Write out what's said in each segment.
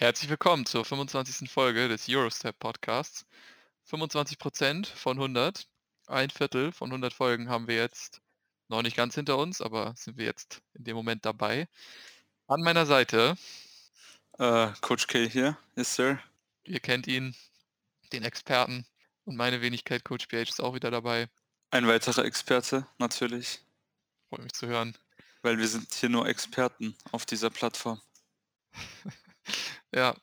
Herzlich willkommen zur 25. Folge des Eurostep Podcasts. 25% von 100, ein Viertel von 100 Folgen haben wir jetzt noch nicht ganz hinter uns, aber sind wir jetzt in dem Moment dabei. An meiner Seite. Uh, Coach K hier, yes sir. Ihr kennt ihn, den Experten. Und meine Wenigkeit, Coach PH, ist auch wieder dabei. Ein weiterer Experte, natürlich. Freue mich zu hören. Weil wir sind hier nur Experten auf dieser Plattform. Ja.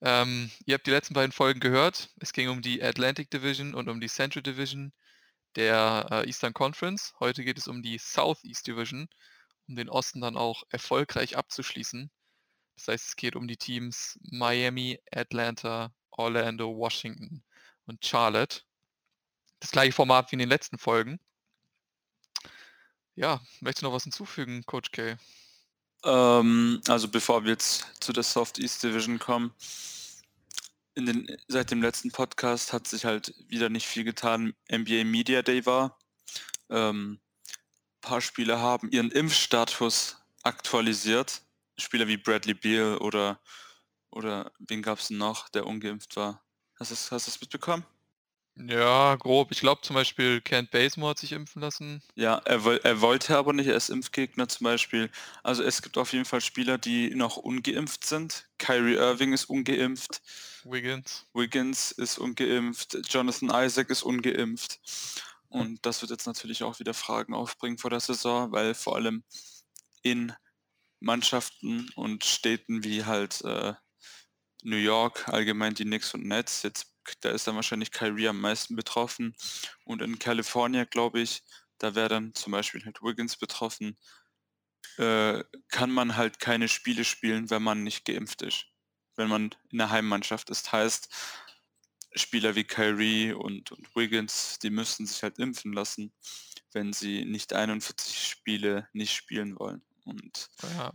Ähm, ihr habt die letzten beiden Folgen gehört. Es ging um die Atlantic Division und um die Central Division der äh, Eastern Conference. Heute geht es um die Southeast Division, um den Osten dann auch erfolgreich abzuschließen. Das heißt, es geht um die Teams Miami, Atlanta, Orlando, Washington und Charlotte. Das gleiche Format wie in den letzten Folgen. Ja, möchtest du noch was hinzufügen, Coach K? Ähm, also bevor wir jetzt zu der Soft East Division kommen, den, seit dem letzten Podcast hat sich halt wieder nicht viel getan. NBA Media Day war. Ähm, paar Spieler haben ihren Impfstatus aktualisiert. Spieler wie Bradley Beal oder, oder wen gab es noch, der ungeimpft war? Hast du es mitbekommen? Ja, grob. Ich glaube zum Beispiel Kent Bazemore hat sich impfen lassen. Ja, er, er wollte aber nicht, er ist Impfgegner zum Beispiel. Also es gibt auf jeden Fall Spieler, die noch ungeimpft sind. Kyrie Irving ist ungeimpft. Wiggins. Wiggins ist ungeimpft. Jonathan Isaac ist ungeimpft. Und das wird jetzt natürlich auch wieder Fragen aufbringen vor der Saison, weil vor allem in Mannschaften und Städten wie halt äh, New York, allgemein die Knicks und Nets, jetzt da ist dann wahrscheinlich Kyrie am meisten betroffen. Und in Kalifornien, glaube ich, da wäre dann zum Beispiel halt Wiggins betroffen, äh, kann man halt keine Spiele spielen, wenn man nicht geimpft ist. Wenn man in der Heimmannschaft ist. Heißt, Spieler wie Kyrie und, und Wiggins, die müssten sich halt impfen lassen, wenn sie nicht 41 Spiele nicht spielen wollen. Und ja.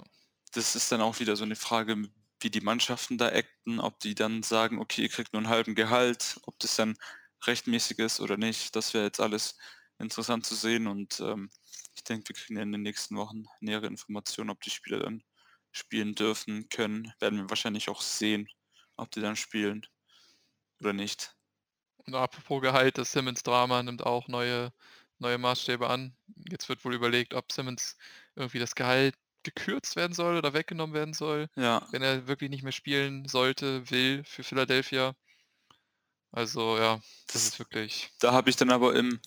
das ist dann auch wieder so eine Frage, wie die Mannschaften da acten, ob die dann sagen, okay, ihr kriegt nur einen halben Gehalt, ob das dann rechtmäßig ist oder nicht. Das wäre jetzt alles interessant zu sehen und ähm, ich denke, wir kriegen in den nächsten Wochen nähere Informationen, ob die Spieler dann spielen dürfen, können. Werden wir wahrscheinlich auch sehen, ob die dann spielen oder nicht. Und apropos Gehalt, das Simmons-Drama nimmt auch neue, neue Maßstäbe an. Jetzt wird wohl überlegt, ob Simmons irgendwie das Gehalt gekürzt werden soll oder weggenommen werden soll, Ja. wenn er wirklich nicht mehr spielen sollte, will für Philadelphia. Also ja, das ist wirklich. Da habe ich dann aber im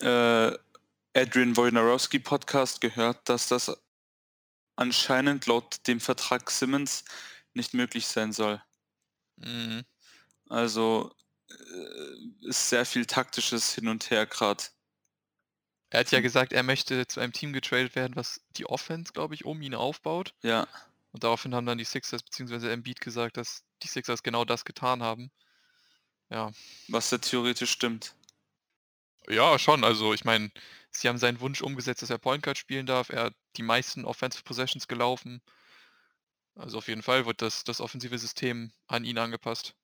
äh, Adrian Wojnarowski Podcast gehört, dass das anscheinend laut dem Vertrag Simmons nicht möglich sein soll. Mhm. Also äh, ist sehr viel taktisches Hin und Her gerade. Er hat ja gesagt, er möchte zu einem Team getradet werden, was die Offense, glaube ich, um ihn aufbaut. Ja. Und daraufhin haben dann die Sixers bzw. Embiid gesagt, dass die Sixers genau das getan haben. Ja. Was ja theoretisch stimmt. Ja, schon. Also ich meine, sie haben seinen Wunsch umgesetzt, dass er Point Guard spielen darf. Er hat die meisten Offensive Possessions gelaufen. Also auf jeden Fall wird das, das offensive System an ihn angepasst.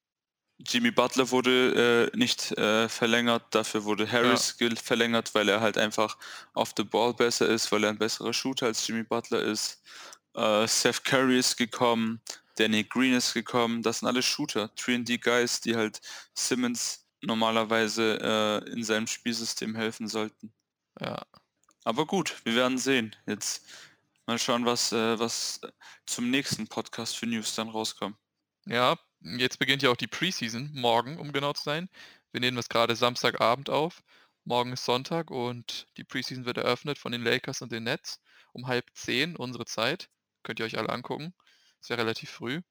Jimmy Butler wurde äh, nicht äh, verlängert, dafür wurde Harris ja. verlängert, weil er halt einfach auf the ball besser ist, weil er ein besserer Shooter als Jimmy Butler ist. Äh, Seth Curry ist gekommen, Danny Green ist gekommen, das sind alle Shooter, 3D-Guys, die halt Simmons normalerweise äh, in seinem Spielsystem helfen sollten. Ja. Aber gut, wir werden sehen. Jetzt mal schauen, was, äh, was zum nächsten Podcast für News dann rauskommt. Ja, Jetzt beginnt ja auch die Preseason, morgen, um genau zu sein. Wir nehmen das gerade Samstagabend auf. Morgen ist Sonntag und die Preseason wird eröffnet von den Lakers und den Nets um halb zehn unsere Zeit. Könnt ihr euch alle angucken. Ist ja relativ früh.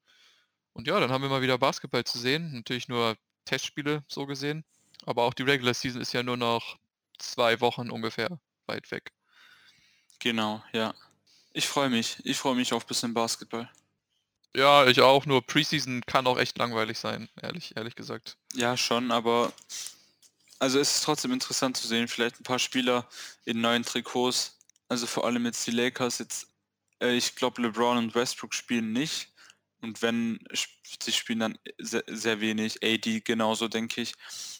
Und ja, dann haben wir mal wieder Basketball zu sehen. Natürlich nur Testspiele so gesehen. Aber auch die Regular Season ist ja nur noch zwei Wochen ungefähr weit weg. Genau, ja. Ich freue mich. Ich freue mich auf ein bisschen Basketball. Ja, ich auch, nur Preseason kann auch echt langweilig sein, ehrlich, ehrlich gesagt. Ja, schon, aber also es ist trotzdem interessant zu sehen, vielleicht ein paar Spieler in neuen Trikots, also vor allem jetzt die Lakers, jetzt, äh, ich glaube LeBron und Westbrook spielen nicht. Und wenn sie spielen dann sehr, sehr wenig, AD genauso, denke ich.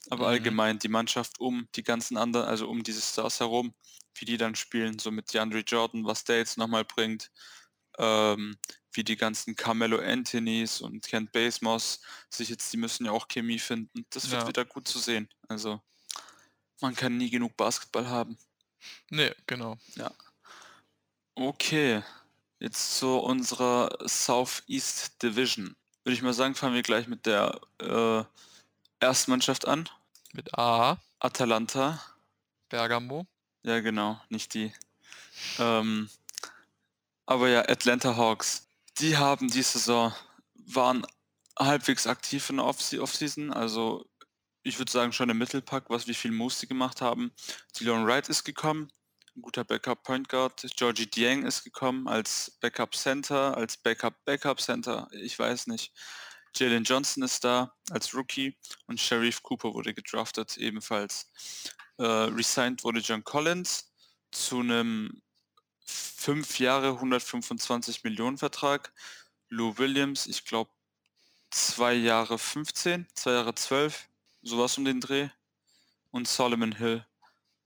Aber mhm. allgemein die Mannschaft um die ganzen anderen, also um diese Stars herum, wie die dann spielen, so mit DeAndre Jordan, was der jetzt nochmal bringt, ähm, wie die ganzen Carmelo Anthonys und Kent Basemos sich jetzt, die müssen ja auch Chemie finden. Das wird Ja. wieder gut zu sehen. Also man kann nie genug Basketball haben. Ne, genau. Okay, jetzt zu unserer Southeast Division. Würde ich mal sagen, fangen wir gleich mit der äh, ersten Mannschaft an. Mit A, Atalanta. Bergamo. Ja, genau, nicht die. Ähm, aber ja, Atlanta Hawks. Die haben die Saison, waren halbwegs aktiv in der Off- Offseason. Also ich würde sagen schon im Mittelpack, was wie viel Moves die gemacht haben. Dylan Wright ist gekommen, ein guter Backup Point Guard. Georgie Dieng ist gekommen als Backup Center, als Backup Backup Center, ich weiß nicht. Jalen Johnson ist da als Rookie und Sharif Cooper wurde gedraftet ebenfalls. Äh, resigned wurde John Collins zu einem 5 Jahre 125 Millionen Vertrag. Lou Williams, ich glaube 2 Jahre 15, 2 Jahre 12, sowas um den Dreh. Und Solomon Hill.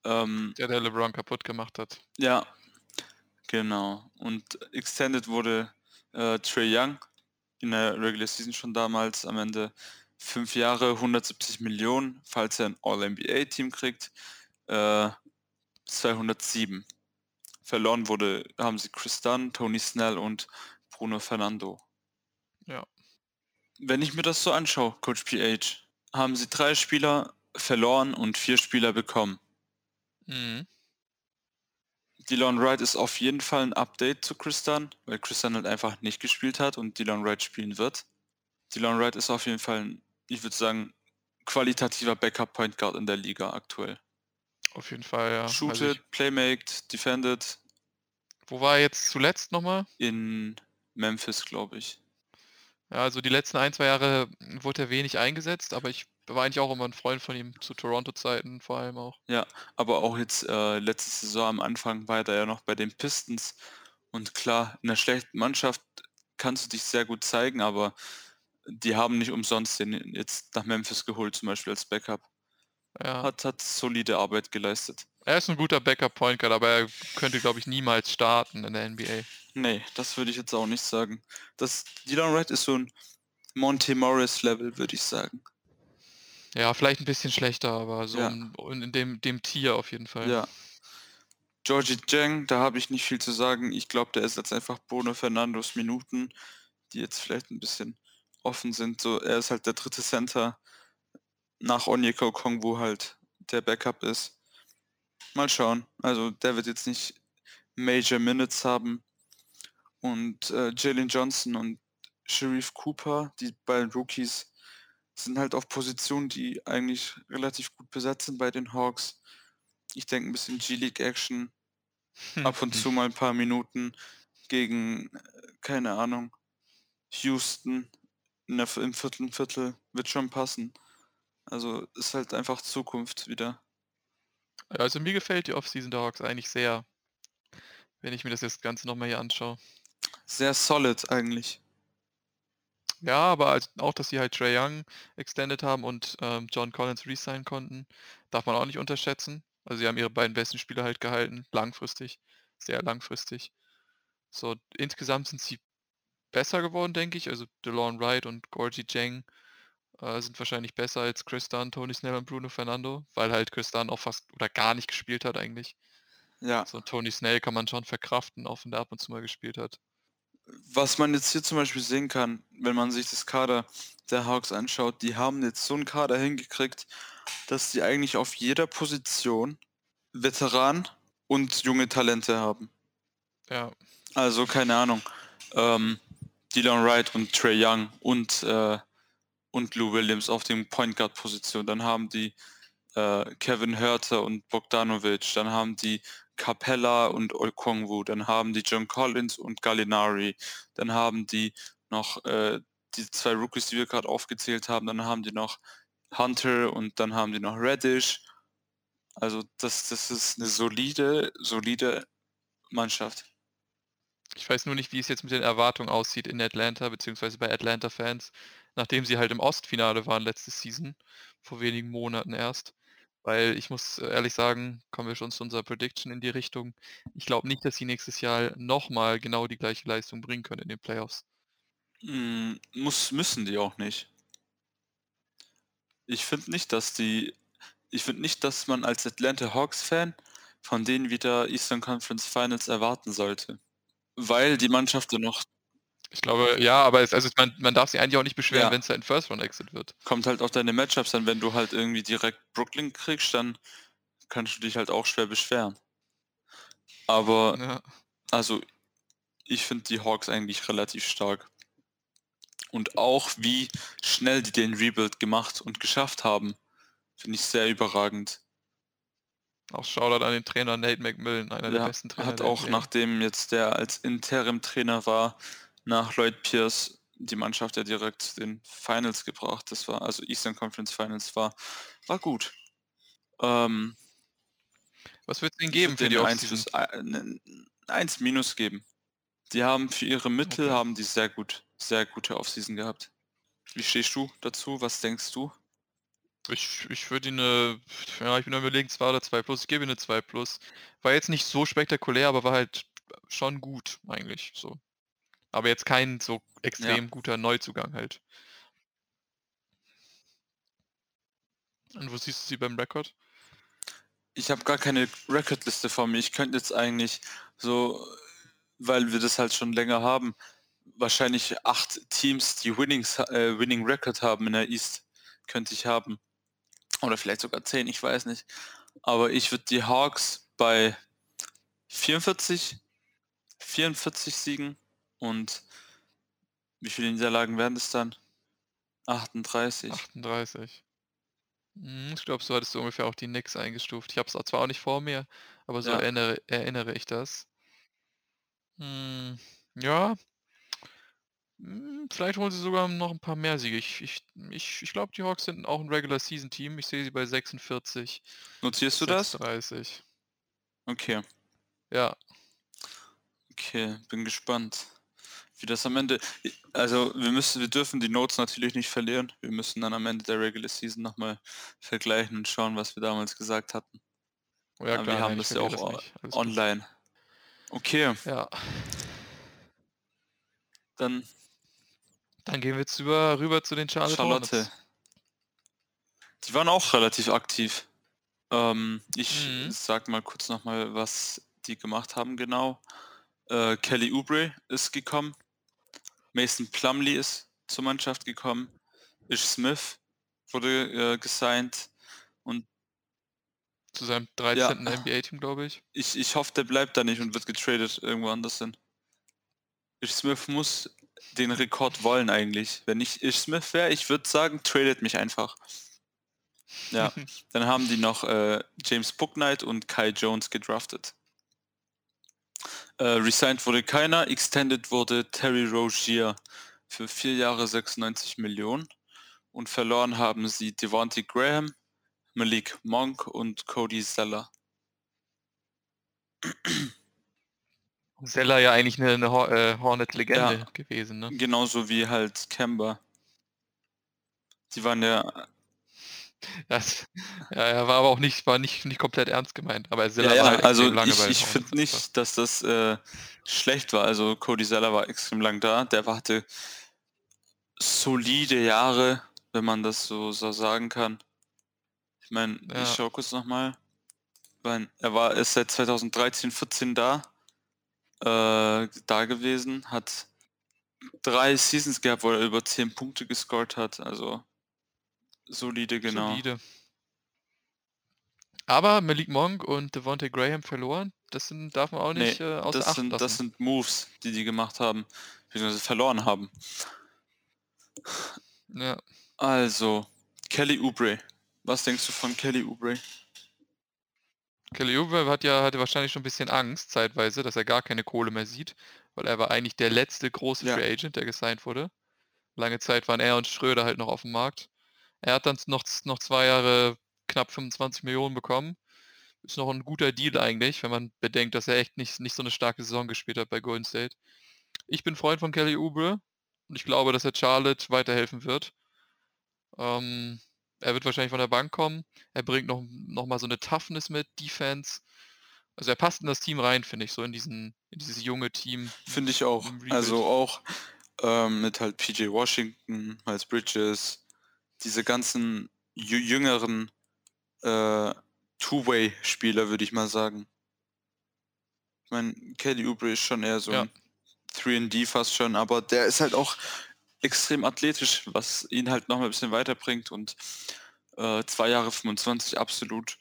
Ähm, Der, der LeBron kaputt gemacht hat. ja, genau. Und extended wurde äh, Trey Young in der Regular Season schon damals am Ende fünf Jahre, 170 Millionen, falls er ein All-NBA-Team kriegt, äh, 207. Verloren wurde, haben sie Chris Dunn, Tony Snell und Bruno Fernando. Ja. Wenn ich mir das so anschaue, Coach PH, haben sie drei Spieler verloren und vier Spieler bekommen. Mhm. Dylan Wright ist auf jeden Fall ein Update zu Chris Dunn, weil Chris Dunn halt einfach nicht gespielt hat und Dylan Wright spielen wird. Dylan Wright ist auf jeden Fall ein, ich würde sagen, qualitativer Backup Point Guard in der Liga aktuell. Auf jeden Fall, ja. Also Shooted, ich, playmaked, defended wo war er jetzt zuletzt nochmal? in Memphis, glaube ich. Ja, also die letzten ein, zwei Jahre wurde er wenig eingesetzt, aber ich war eigentlich auch immer ein Freund von ihm zu Toronto-Zeiten vor allem auch. Aber auch jetzt äh, letzte Saison am Anfang war er ja noch bei den Pistons. Und klar, in einer schlechten Mannschaft kannst du dich sehr gut zeigen, aber die haben nicht umsonst den jetzt nach Memphis geholt, zum Beispiel als Backup. Ja. Hat, hat solide Arbeit geleistet. Er ist ein guter Backup-Point Guard, aber er könnte, glaube ich, niemals starten in der NBA. Nee, das würde ich jetzt auch nicht sagen. Das, Dylan Wright ist so ein Monte Morris-Level, würde ich sagen. Ja, vielleicht ein bisschen schlechter, aber so Ja. in, in dem, dem Tier auf jeden Fall. Ja. Georgie Jang, da habe ich nicht viel zu sagen. Ich glaube, der ist jetzt einfach Bruno Fernandos Minuten, die jetzt vielleicht ein bisschen offen sind. So, er ist halt der dritte Center nach Onyeka Kongwu halt der Backup ist. Mal schauen. Also der wird jetzt nicht Major Minutes haben. Und äh, Jalen Johnson und Sharif Cooper, die beiden Rookies, sind halt auf Positionen, die eigentlich relativ gut besetzt sind bei den Hawks. Ich denke ein bisschen G-League-Action, ab und zu mal ein paar Minuten gegen, keine Ahnung, Houston in der, im vierten Viertel wird schon passen. Also ist halt einfach Zukunft wieder. Also mir gefällt die Offseason der Hawks eigentlich sehr, wenn ich mir das jetzt Ganze nochmal hier anschaue. Sehr solid eigentlich. Ja, aber als, auch, dass sie halt Trey Young extended haben und ähm, John Collins resignen konnten, darf man auch nicht unterschätzen. Also sie haben ihre beiden besten Spieler halt gehalten, langfristig, sehr langfristig. So, insgesamt sind sie besser geworden, denke ich. Also DeLon Wright und Gorgie Jang äh, sind wahrscheinlich besser als Chris Dunn, Tony Snell und Bruno Fernando, weil halt Chris Dunn auch fast oder gar nicht gespielt hat eigentlich. Ja. So Tony Snell kann man schon verkraften, auch wenn der ab und zu mal gespielt hat. Was man jetzt hier zum Beispiel sehen kann, wenn man sich das Kader der Hawks anschaut, die haben jetzt so einen Kader hingekriegt, dass sie eigentlich auf jeder Position Veteran und junge Talente haben. Ja, Also keine Ahnung. Ähm, Dylan Wright und Trey Young und, äh, und Lou Williams auf den Point Guard Position. Dann haben die äh, Kevin Hörter und Bogdanovic. Dann haben die Capella und Okongwu. Dann haben die John Collins und Gallinari. Dann haben die noch äh, die zwei Rookies, die wir gerade aufgezählt haben. Dann haben die noch Hunter und dann haben die noch Reddish. Also das, das ist eine solide, solide Mannschaft. Ich weiß nur nicht, wie es jetzt mit den Erwartungen aussieht in Atlanta, beziehungsweise bei Atlanta-Fans, nachdem sie halt im Ostfinale waren letzte Season, vor wenigen Monaten erst. Weil ich muss ehrlich sagen, kommen wir schon zu unserer Prediction in die Richtung. Ich glaube nicht, dass sie nächstes Jahr nochmal genau die gleiche Leistung bringen können in den Playoffs. Hm, muss müssen die auch nicht. Ich finde nicht, dass die ich finde nicht, dass man als Atlanta Hawks-Fan von denen wieder Eastern Conference Finals erwarten sollte. Weil die Mannschaft ja noch Ich glaube, ja, aber es also man man darf sich eigentlich auch nicht beschweren, Ja. wenn's ein First Round Exit wird. kommt halt auf deine Matchups an. Wenn du halt irgendwie direkt Brooklyn kriegst, dann kannst du dich halt auch schwer beschweren. Aber Ja. also ich finde die Hawks eigentlich relativ stark. Und auch wie schnell die den Rebuild gemacht und geschafft haben, finde ich sehr überragend. Auch Shoutout an den Trainer Nate McMillan, einer der Ja, besten Trainer hat der auch nachdem jetzt der als Interim-Trainer war, nach Lloyd Pierce die Mannschaft ja direkt zu den Finals gebracht. Das war also Eastern Conference Finals war war gut. Ähm, Was würd's denen ich geben für die denen 1 Offseason? plus ei 'nen 1 minus geben. Die haben für ihre Mittel Okay. haben die sehr gut sehr gute Offseason gehabt. Wie stehst du dazu? Was denkst du? Ich ich würde ihm 'ne ja, ich bin Überlegen, 2 oder 2 Ich gebe ihm 'ne 2 War jetzt nicht so spektakulär, aber war halt schon gut eigentlich so. Aber jetzt kein so Ja. extrem guter Neuzugang halt. Und wo siehst du sie beim Rekord? Ich habe gar keine Recordliste vor mir. Ich könnte jetzt eigentlich so, weil wir das halt schon länger haben, wahrscheinlich 8 Teams, die Winnings äh, Winning Record haben in der East, könnte ich haben. Oder vielleicht sogar 10, ich weiß nicht. Aber ich würde die Hawks bei 44 44 Siegen und wie viele Niederlagen werden das dann? 38. 38. Hm, ich glaube, so hattest du ungefähr auch die Knicks eingestuft. Ich habe es zwar auch nicht vor mir, aber so Ja. erinnere erinnere ich das. Hm, ja. Hm, vielleicht holen sie sogar noch 'n paar mehr Siege. Ich ich ich ich glaube, die Hawks sind auch 'n Regular Season Team. Ich sehe sie bei 46, Notierst du das? 36. Okay. Ja. Okay, bin gespannt, wie das am Ende also, wir müssen wir dürfen die Notes natürlich nicht verlieren. Wir müssen dann am Ende der Regular Season noch mal vergleichen und schauen, was wir damals gesagt hatten. Oh ja klar, wir haben nein, das ja auch das gut. online. Okay. Ja. Dann Dann gehen wir jetzt über rüber zu den Charlotte Charlotte. Hornets. Die waren auch relativ aktiv. Ähm, ich Mhm. sage mal kurz noch mal, was die gemacht haben genau. Äh, Kelly Oubre ist gekommen. Mason Plumlee ist zur Mannschaft gekommen. Ish Smith wurde, äh, gesigned und Zu seinem Ja. 13. NBA-Team, glaube ich. ich ich hoffe, der bleibt da nicht und wird getradet irgendwo anders hin. Ish Smith muss den Rekord wollen eigentlich. Wenn ich Ish Smith wäre, ich würde sagen, tradet mich einfach. Ja, dann haben die noch, äh, James Bouknight und Kai Jones gedraftet. Äh, resigned wurde keiner, extended wurde Terry Rozier für 4 Jahre 96 Millionen und verloren haben sie Devontae Graham, Malik Monk und Cody Zeller. Zeller ja eigentlich 'ne 'ne Hor äh, Hornet-Legende Ja. gewesen, ne? Genauso wie halt Kemba. Die waren ja Das ja, er war aber auch nicht war nicht nicht komplett ernst gemeint, aber Zeller Ja, war ja, halt also ich ich finde nicht, dass das, äh, schlecht war. Also, Cody Zeller war extrem lang da. Der hatte solide Jahre, wenn man das so so sagen kann. Ich meine, ich Ja. schaue kurz noch mal. Ich meine, er war ist seit 2013, 14 da äh, da gewesen, hat 3 Seasons gehabt, wo er über 10 Punkte gescored hat, also solide, genau. Solide. Aber Malik Monk und Devontae Graham verloren. Das sind darf man auch nicht, äh, außer das Acht sind das lassen. sind Moves, die die gemacht haben, beziehungsweise verloren haben. Ja. Also, Kelly Oubre. Was denkst du von Kelly Oubre? Kelly Oubre hat ja hatte wahrscheinlich schon 'n bisschen Angst zeitweise, dass er gar keine Kohle mehr sieht, weil er war eigentlich der letzte große Ja. Free Agent, der gesigned wurde. Lange Zeit waren er und Schröder halt noch aufm Markt. Er hat dann noch noch 2 Jahre knapp 25 Millionen bekommen. Ist noch 'n guter Deal eigentlich, wenn man bedenkt, dass er echt nicht nicht so 'ne starke Saison gespielt hat bei Golden State. Ich bin Freund von Kelly Oubre und ich glaube, dass er Charlotte weiterhelfen wird. Ähm, er wird wahrscheinlich von der Bank kommen. Er bringt noch, noch mal so eine Toughness mit, Defense. Also er passt in das Team rein, finde ich, so in diesen, in dieses junge Team. Finde ich auch. Also auch ähm, mit halt PJ Washington, Miles Bridges, diese ganzen jüngeren äh, Two-Way-Spieler, würde ich mal sagen. Ich meine, Kelly Oubre ist schon eher so ja. ein 3D fast schon, aber der ist halt auch extrem athletisch, was ihn halt noch mal ein bisschen weiterbringt und äh, zwei Jahre 25 absolut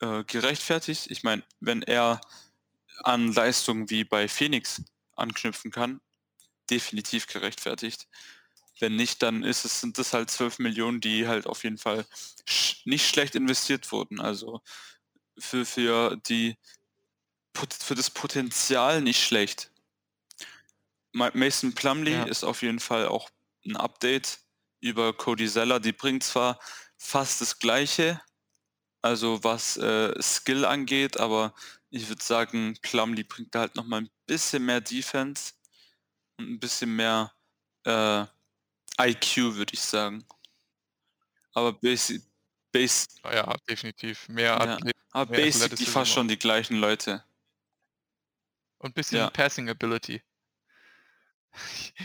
äh, gerechtfertigt. Ich meine, wenn er an Leistungen wie bei Phoenix anknüpfen kann, definitiv gerechtfertigt. Wenn nicht, dann ist es, sind das halt 12 Millionen, die halt auf jeden Fall sch nicht schlecht investiert wurden. Also für, für, die, für das Potenzial nicht schlecht. Mason Plumley ja. ist auf jeden Fall auch ein Update über Cody Zeller. Die bringt zwar fast das Gleiche, also was äh, Skill angeht, aber ich würde sagen, Plumley bringt da halt nochmal ein bisschen mehr Defense und ein bisschen mehr äh, IQ, würde ich sagen. Aber Basic, Base, ah ja, definitiv. Mehr, ja, aber mehr Basic, die fast schon die gleichen Leute. Und ein bisschen ja. Passing Ability.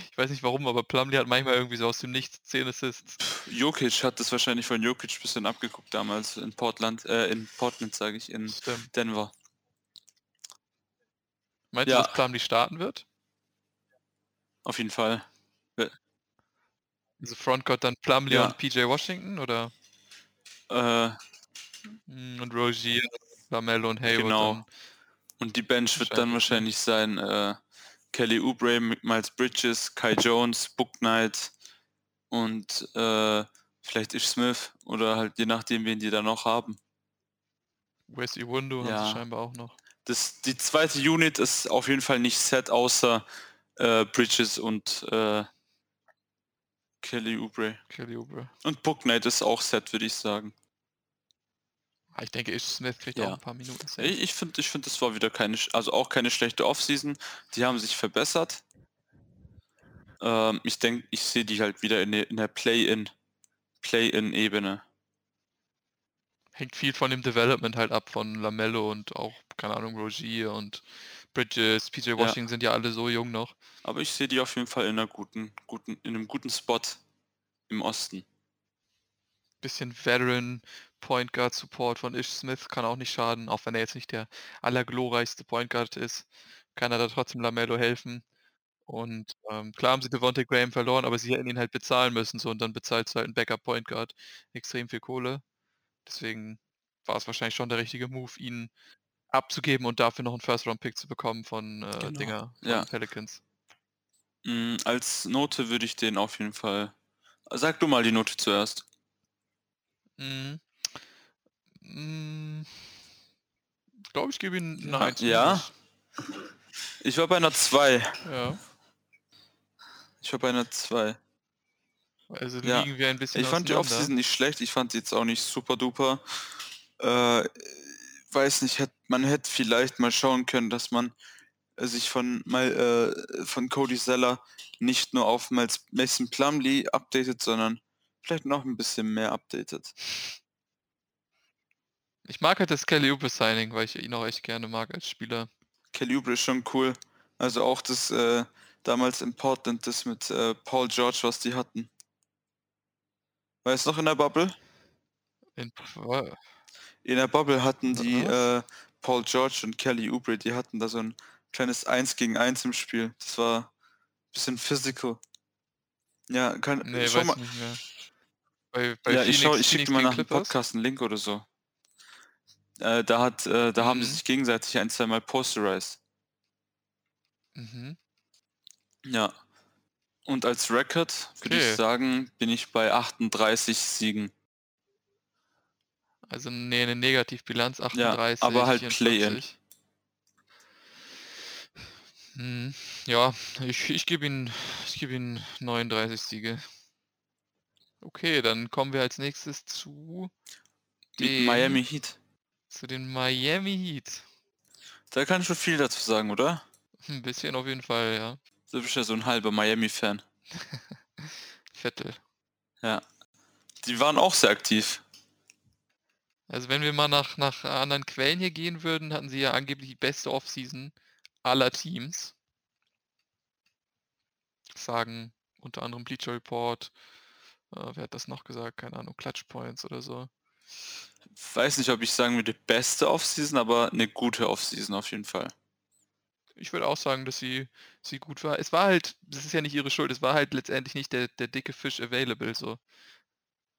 Ich weiß nicht warum, aber Plumlee hat manchmal irgendwie so aus dem Nichts 10 Assists. Jokic hat das wahrscheinlich von Jokic ein bisschen abgeguckt damals in Portland, äh, in Portland sage ich, in Stimmt. Denver. Meinst ja. du, dass Plumlee starten wird? Auf jeden Fall. Also Frontcourt dann Plumlee ja. und PJ Washington oder? Äh, hm, und Rogier, Lamello und Hayward. Genau. Dann. Und die Bench wird dann wahrscheinlich sein äh, Kelly Oubre, Miles Bridges, Kai Jones, Book Knight und äh, vielleicht Ish Smith oder halt je nachdem, wen die da noch haben. Wes Iwundo ja. haben sie scheinbar auch noch. Das, die zweite Unit ist auf jeden Fall nicht set, außer äh, Bridges und äh, Kelly Oubre. Kelly Oubre. Und Book Knight ist auch set, würde ich sagen. Ah, ich denke, Smith kriegt ja. auch ein paar Minuten. Safe. Ich finde, ich find, das war wieder keine, also auch keine schlechte Offseason. Die haben sich verbessert. Ähm, ich denke, ich sehe die halt wieder in der, in der Play-in, Play-in-Ebene. Hängt viel von dem Development halt ab von Lamello und auch, keine Ahnung, Rogier und Bridges, PJ Washington ja. sind ja alle so jung noch. Aber ich sehe die auf jeden Fall in einer guten, guten, in einem guten Spot im Osten. Bisschen Veteran Point Guard Support von Ish Smith kann auch nicht schaden, auch wenn er jetzt nicht der allerglorreichste Point Guard ist, kann er da trotzdem Lamello helfen. Und ähm, klar haben sie Devontae Graham verloren, aber sie hätten ihn halt bezahlen müssen, so und dann bezahlt halt ein Backup Point Guard extrem viel Kohle. Deswegen war es wahrscheinlich schon der richtige Move, ihn abzugeben und dafür noch einen First Round Pick zu bekommen von äh, genau. Dinger, von ja. Pelicans. Mm, als Note würde ich den auf jeden Fall. Sag du mal die Note zuerst. Mhm. Hm, glaube, ich gebe ihm eine 1. Ja. Ich war bei einer 2. Ja. Ich war bei einer 2. Also ja. liegen wir ein bisschen Ich fand die Offseason nicht schlecht, ich fand sie jetzt auch nicht super duper. Äh, weiß nicht, hätt, man hätte vielleicht mal schauen können, dass man äh, sich von mal äh, von Cody Zeller nicht nur auf Mason Plumley updatet, sondern vielleicht noch ein bisschen mehr updatet. Ich mag halt das Kelly Oubre Signing, weil ich ihn auch echt gerne mag als Spieler. Kelly Oubre ist schon cool. Also auch das äh, damals in Portland, das mit äh, Paul George, was die hatten. Weißt du noch in der Bubble? In, in der Bubble hatten die äh, Paul George und Kelly Oubre, die hatten da so ein kleines 1 gegen 1 im Spiel. Das war ein bisschen physical. Ja, kann nee, schau mal. Bei, bei ja, Phoenix, ich, schau, ich schicke mal nach dem Podcast einen Link oder so. Äh, da hat, äh, da haben sie mhm. sich gegenseitig ein, zwei Mal posterized. Mhm. Ja. Und als Record würde ich sagen, bin ich bei 38 Siegen. Also nee, eine Negativbilanz Ja, 38, aber halt Play-in. Hm, ja, ich, ich gebe ihm, ich gebe ihm 39 Siege. Okay, dann kommen wir als nächstes zu Mit Miami Heat. Zu den Miami Heat. Da kann ich schon viel dazu sagen, oder? Ein bisschen auf jeden Fall, ja. Du bist ja so ein halber Miami-Fan. Vettel. Ja. Die waren auch sehr aktiv. Also wenn wir mal nach, nach anderen Quellen hier gehen würden, hatten sie ja angeblich die beste Offseason aller Teams. Sagen unter anderem Bleacher Report. Äh, wer hat das noch gesagt? Keine Ahnung, Clutch Points oder so. Weiß nicht, ob ich sagen würde beste Offseason, aber eine gute Offseason auf jeden Fall. Ich würde auch sagen, dass sie, sie gut war. Es war halt, das ist ja nicht ihre Schuld, es war halt letztendlich nicht der, der dicke Fisch available so.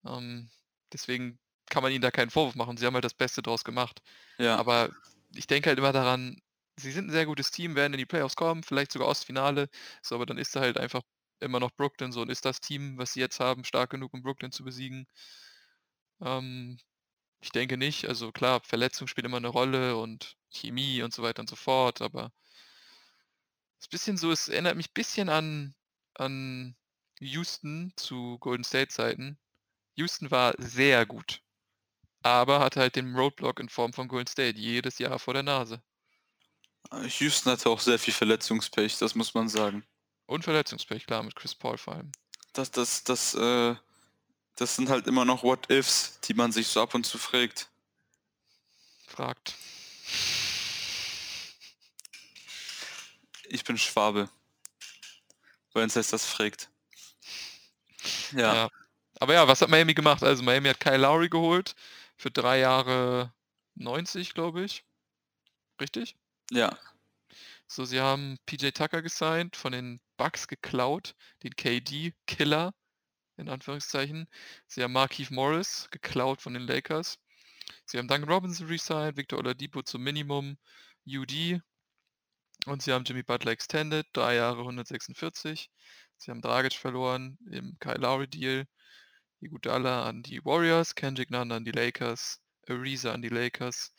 Ähm, deswegen kann man ihnen da keinen Vorwurf machen. Sie haben halt das Beste draus gemacht. Ja. Aber ich denke halt immer daran, sie sind ein sehr gutes Team, werden in die Playoffs kommen, vielleicht sogar Ostfinale. So, aber dann ist da halt einfach immer noch Brooklyn so und ist das Team, was sie jetzt haben, stark genug, um Brooklyn zu besiegen? Ähm, ich denke nicht. Also klar, Verletzung spielt immer eine Rolle und Chemie und so weiter und so fort, aber es ist ein bisschen so, es erinnert mich ein bisschen an, an Houston zu Golden State Zeiten. Houston war sehr gut, aber hatte halt den Roadblock in Form von Golden State jedes Jahr vor der Nase. Houston hatte auch sehr viel Verletzungspech, das muss man sagen. Und Verletzungspech, klar, mit Chris Paul vor allem. Das, das, das, äh, das sind halt immer noch What-Ifs, die man sich so ab und zu fragt. Fragt. Ich bin Schwabe. Bei uns heißt das fragt. Ja. Ja. Aber ja, was hat Miami gemacht? Also Miami hat Kyle Lowry geholt für drei Jahre 90, glaube ich. Richtig? Ja. So, sie haben PJ Tucker gesigned, von den Bucks geklaut, den KD-Killer, in Anführungszeichen. Sie haben Markeith Morris geklaut von den Lakers. Sie haben Duncan Robinson resigned, Victor Oladipo zum Minimum, UD. Und sie haben Jimmy Butler extended, drei Jahre 146. Sie haben Dragic verloren im Kyle Lowry Deal. Iguodala an die Warriors, Kendrick Nunn an die Lakers, Ariza an die Lakers,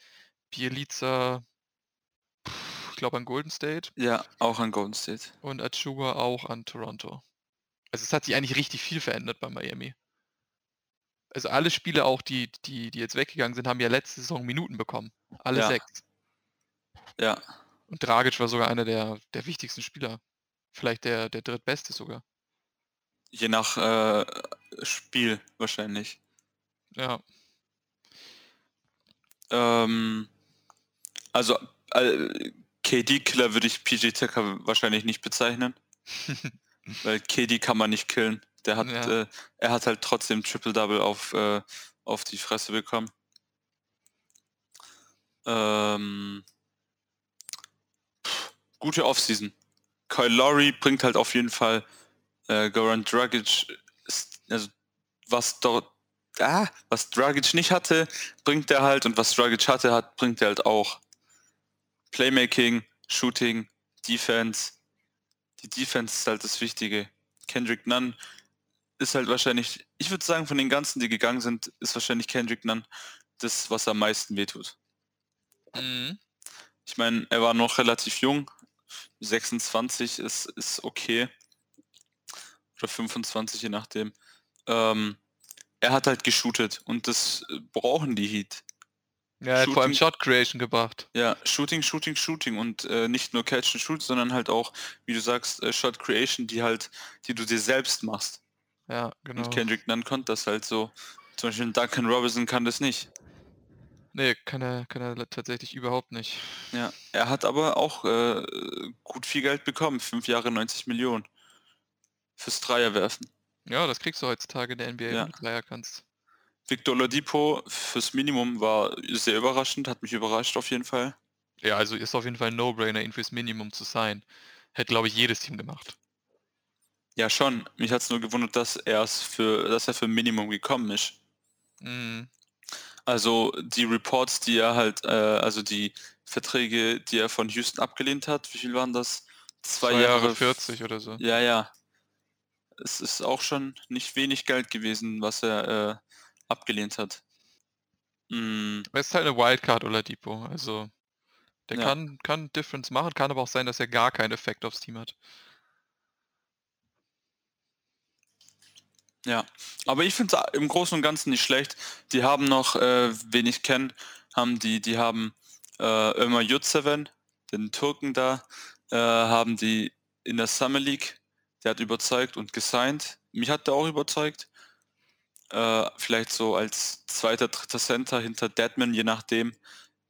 Bielica, ich glaube an Golden State Ja, auch an Golden State. und Achua auch an Toronto. Also es hat sich eigentlich richtig viel verändert bei Miami. Also alle Spiele auch, die, die, die jetzt weggegangen sind, haben ja letzte Saison Minuten bekommen. Alle Ja. sechs. Ja. Und Dragic war sogar einer der, der wichtigsten Spieler. Vielleicht der, der drittbeste sogar. Je nach äh, Spiel wahrscheinlich. Ja. Ähm, also äh, KD-Killer würde ich PJ Tucker wahrscheinlich nicht bezeichnen. weil KD kann man nicht killen. Der hat, Ja. äh, er hat halt trotzdem Triple-Double auf, äh, auf die Fresse bekommen. Ähm, pff, gute Offseason. Kyle Lowry bringt halt auf jeden Fall äh, Goran Dragic, also was dort, ah, was Dragic nicht hatte, bringt er halt und was Dragic hatte, hat, bringt er halt auch. Playmaking, Shooting, Defense. Die Defense ist halt das Wichtige. Kendrick Nunn ist halt wahrscheinlich, ich würde sagen, von den ganzen, die gegangen sind, ist wahrscheinlich Kendrick Nunn das, was am meisten wehtut. Mhm. Ich meine, er war noch relativ jung. 26 ist, ist okay. Oder 25, je nachdem. Ähm, er hat halt geshootet und das äh, brauchen die Heat. Ja, er hat vor allem Shot Creation gebracht. Ja, Shooting, Shooting, Shooting und äh, nicht nur Catch and Shoot, sondern halt auch, wie du sagst, äh, Shot Creation, die halt, die du dir selbst machst. Ja, genau. Und Kendrick Nunn konnte das halt so. Zum Beispiel Duncan Robinson kann das nicht. Nee, kann er, kann er tatsächlich überhaupt nicht. Ja, er hat aber auch äh, gut viel Geld bekommen. Fünf Jahre 90 Millionen. Fürs Dreierwerfen. Ja, das kriegst du heutzutage in der NBA, Ja. wenn du Dreier kannst. Victor Oladipo fürs Minimum war sehr überraschend, hat mich überrascht auf jeden Fall. Ja, also ist auf jeden Fall ein No-Brainer, ihn fürs Minimum zu sein. Hätte, glaube ich, jedes Team gemacht. Ja, schon. Mich hat es nur gewundert, dass er es für, dass er für Minimum gekommen ist. Mhm. Also die Reports, die er halt, äh, also die Verträge, die er von Houston abgelehnt hat, wie viel waren das? Zwei, Jahre 40 oder so. Ja, ja. Es ist auch schon nicht wenig Geld gewesen, was er äh, abgelehnt hat. Mm, Er ist halt eine Wildcard oder Depot. Also der Ja. kann, kann Difference machen, kann aber auch sein, dass er gar keinen Effekt aufs Team hat. ja. Aber ich finde es im Großen und Ganzen nicht schlecht. Die haben noch, äh, wen ich kenne, haben die, die haben äh, Ömer Jutseven, den Türken da, äh, haben die in der Summer League, der hat überzeugt und gesigned. Mich hat der auch überzeugt. Äh, vielleicht so als zweiter, dritter Center hinter Deadman, je nachdem,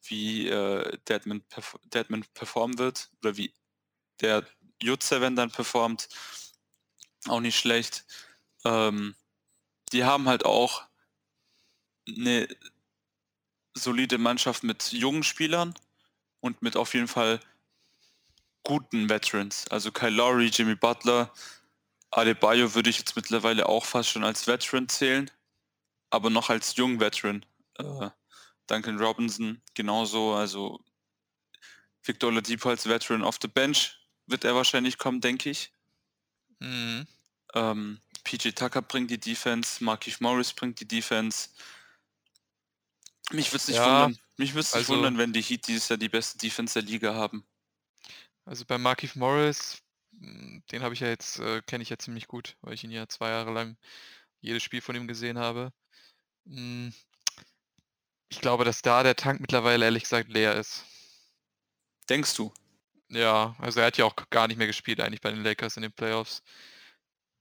wie äh, Deadman, perf Deadman performen wird oder wie der Jutze, wenn dann performt. Auch nicht schlecht. Ähm, die haben halt auch eine solide Mannschaft mit jungen Spielern und mit auf jeden Fall guten Veterans. Also Kyle Lowry, Jimmy Butler, Adebayo würde ich jetzt mittlerweile auch fast schon als Veteran zählen, aber noch als jung Veteran. Äh, Duncan Robinson genauso, also Victor Oladipo als Veteran auf the Bench wird er wahrscheinlich kommen, denke ich. Mhm. Ähm, PJ Tucker bringt die Defense, Markif Morris bringt die Defense. Mich würde es nicht, Ja, wundern, mich würd's nicht also- wundern, wenn die Heat dieses Jahr die beste Defense der Liga haben. Also bei Markif Morris, mh, den habe ich ja jetzt, äh, kenne ich ja ziemlich gut, weil ich ihn ja zwei Jahre lang jedes Spiel von ihm gesehen habe. Mm, Ich glaube, dass da der Tank mittlerweile ehrlich gesagt leer ist. Denkst du? Ja, also er hat ja auch gar nicht mehr gespielt eigentlich bei den Lakers in den Playoffs.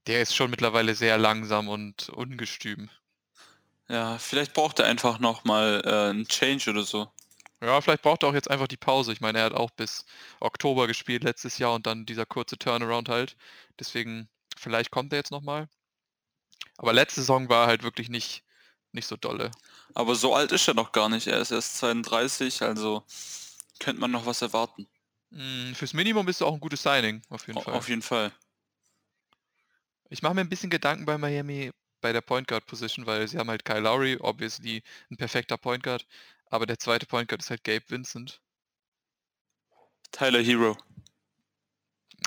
Der ist schon mittlerweile sehr langsam und ungestüm. Ja, vielleicht braucht er einfach nochmal äh, einen Change oder so. Ja, vielleicht braucht er auch jetzt einfach die Pause. Ich meine, er hat auch bis Oktober gespielt letztes Jahr und dann dieser kurze Turnaround halt. Deswegen, vielleicht kommt er jetzt nochmal. Aber letzte Saison war halt wirklich nicht, nicht so dolle. Aber so alt ist er noch gar nicht. Er ist erst 32, also könnte man noch was erwarten. Mm, Fürs Minimum ist er auch ein gutes Signing, auf jeden Au- Fall. Auf jeden Fall. Ich mache mir ein bisschen Gedanken bei Miami bei der Point Guard Position, weil sie haben halt Kyle Lowry, obviously ein perfekter Point Guard, aber der zweite Point Guard ist halt Gabe Vincent. Tyler Hero.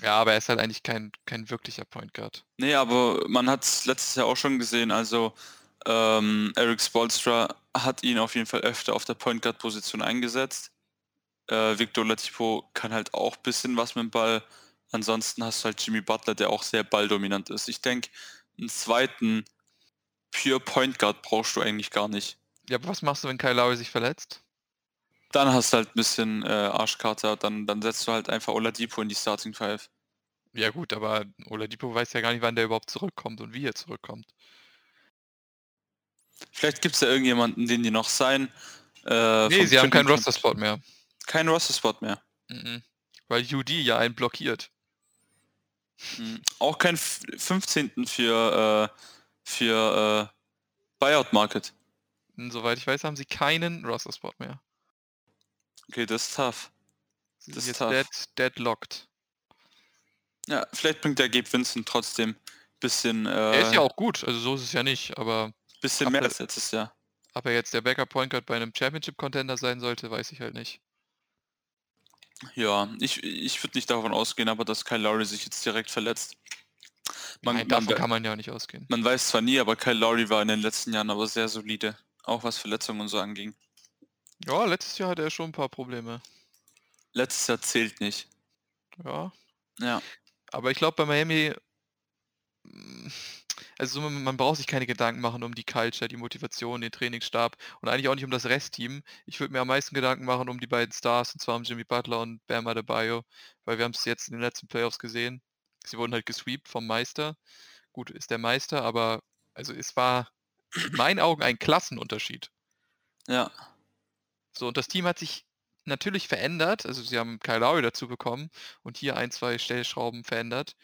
Ja, aber er ist halt eigentlich kein, kein wirklicher Point Guard. Nee, aber man hat es letztes Jahr auch schon gesehen. Also ähm, Eric Spolstra hat ihn auf jeden Fall öfter auf der Point Guard Position eingesetzt. Äh, Victor Latipo kann halt auch ein bisschen was mit dem Ball. Ansonsten hast du halt Jimmy Butler, der auch sehr balldominant ist. Ich denke, einen zweiten Pure Point Guard brauchst du eigentlich gar nicht. Ja, aber was machst du, wenn Kyle Lowry sich verletzt? Dann hast du halt ein bisschen äh, Arschkarte, dann, dann setzt du halt einfach Oladipo in die Starting Five. Ja gut, aber Oladipo weiß ja gar nicht, wann der überhaupt zurückkommt und wie er zurückkommt. Vielleicht gibt es ja irgendjemanden, den die noch sein. Äh, Nee, sie haben keinen Roster-Spot mehr. Kein Roster-Spot mehr. Mhm. Weil UD ja einen blockiert. Mhm. Auch kein F- 15. für, äh, für äh, Buyout Und soweit ich weiß, haben sie keinen Roster-Spot mehr. Okay, das ist tough. Sie Das ist jetzt tough. dead, deadlocked. Ja, vielleicht bringt der Gabe Vincent trotzdem bisschen, äh, Er ist ja auch gut, also so ist es ja nicht, aber bisschen mehr als letztes Jahr. ob er jetzt der Backup Point Guard bei einem Championship-Contender sein sollte, weiß ich halt nicht. Ja, ich, ich würde nicht davon ausgehen, aber dass Kyle Lowry sich jetzt direkt verletzt. Man, Nein, man, davon we- kann man ja nicht ausgehen. man weiß zwar nie, aber Kyle Lowry war in den letzten Jahren aber sehr solide. Auch was Verletzungen und so anging. Ja, letztes Jahr hatte er schon ein paar Probleme. Letztes Jahr zählt nicht. Ja, Ja. aber ich glaube bei Miami, mm, also so, man man braucht sich keine Gedanken machen um die Culture, die Motivation, den Trainingsstab und eigentlich auch nicht um das Restteam. Ich würde mir am meisten Gedanken machen um die beiden Stars, und zwar um Jimmy Butler und Bam Adebayo, weil wir haben es jetzt in den letzten Playoffs gesehen. Sie wurden halt gesweept vom Meister. Gut, ist der Meister, aber also es war in meinen Augen ein Klassenunterschied. Ja. So, und das Team hat sich natürlich verändert. Also sie haben Kyle Lowry dazu bekommen und hier ein, zwei Stellschrauben verändert.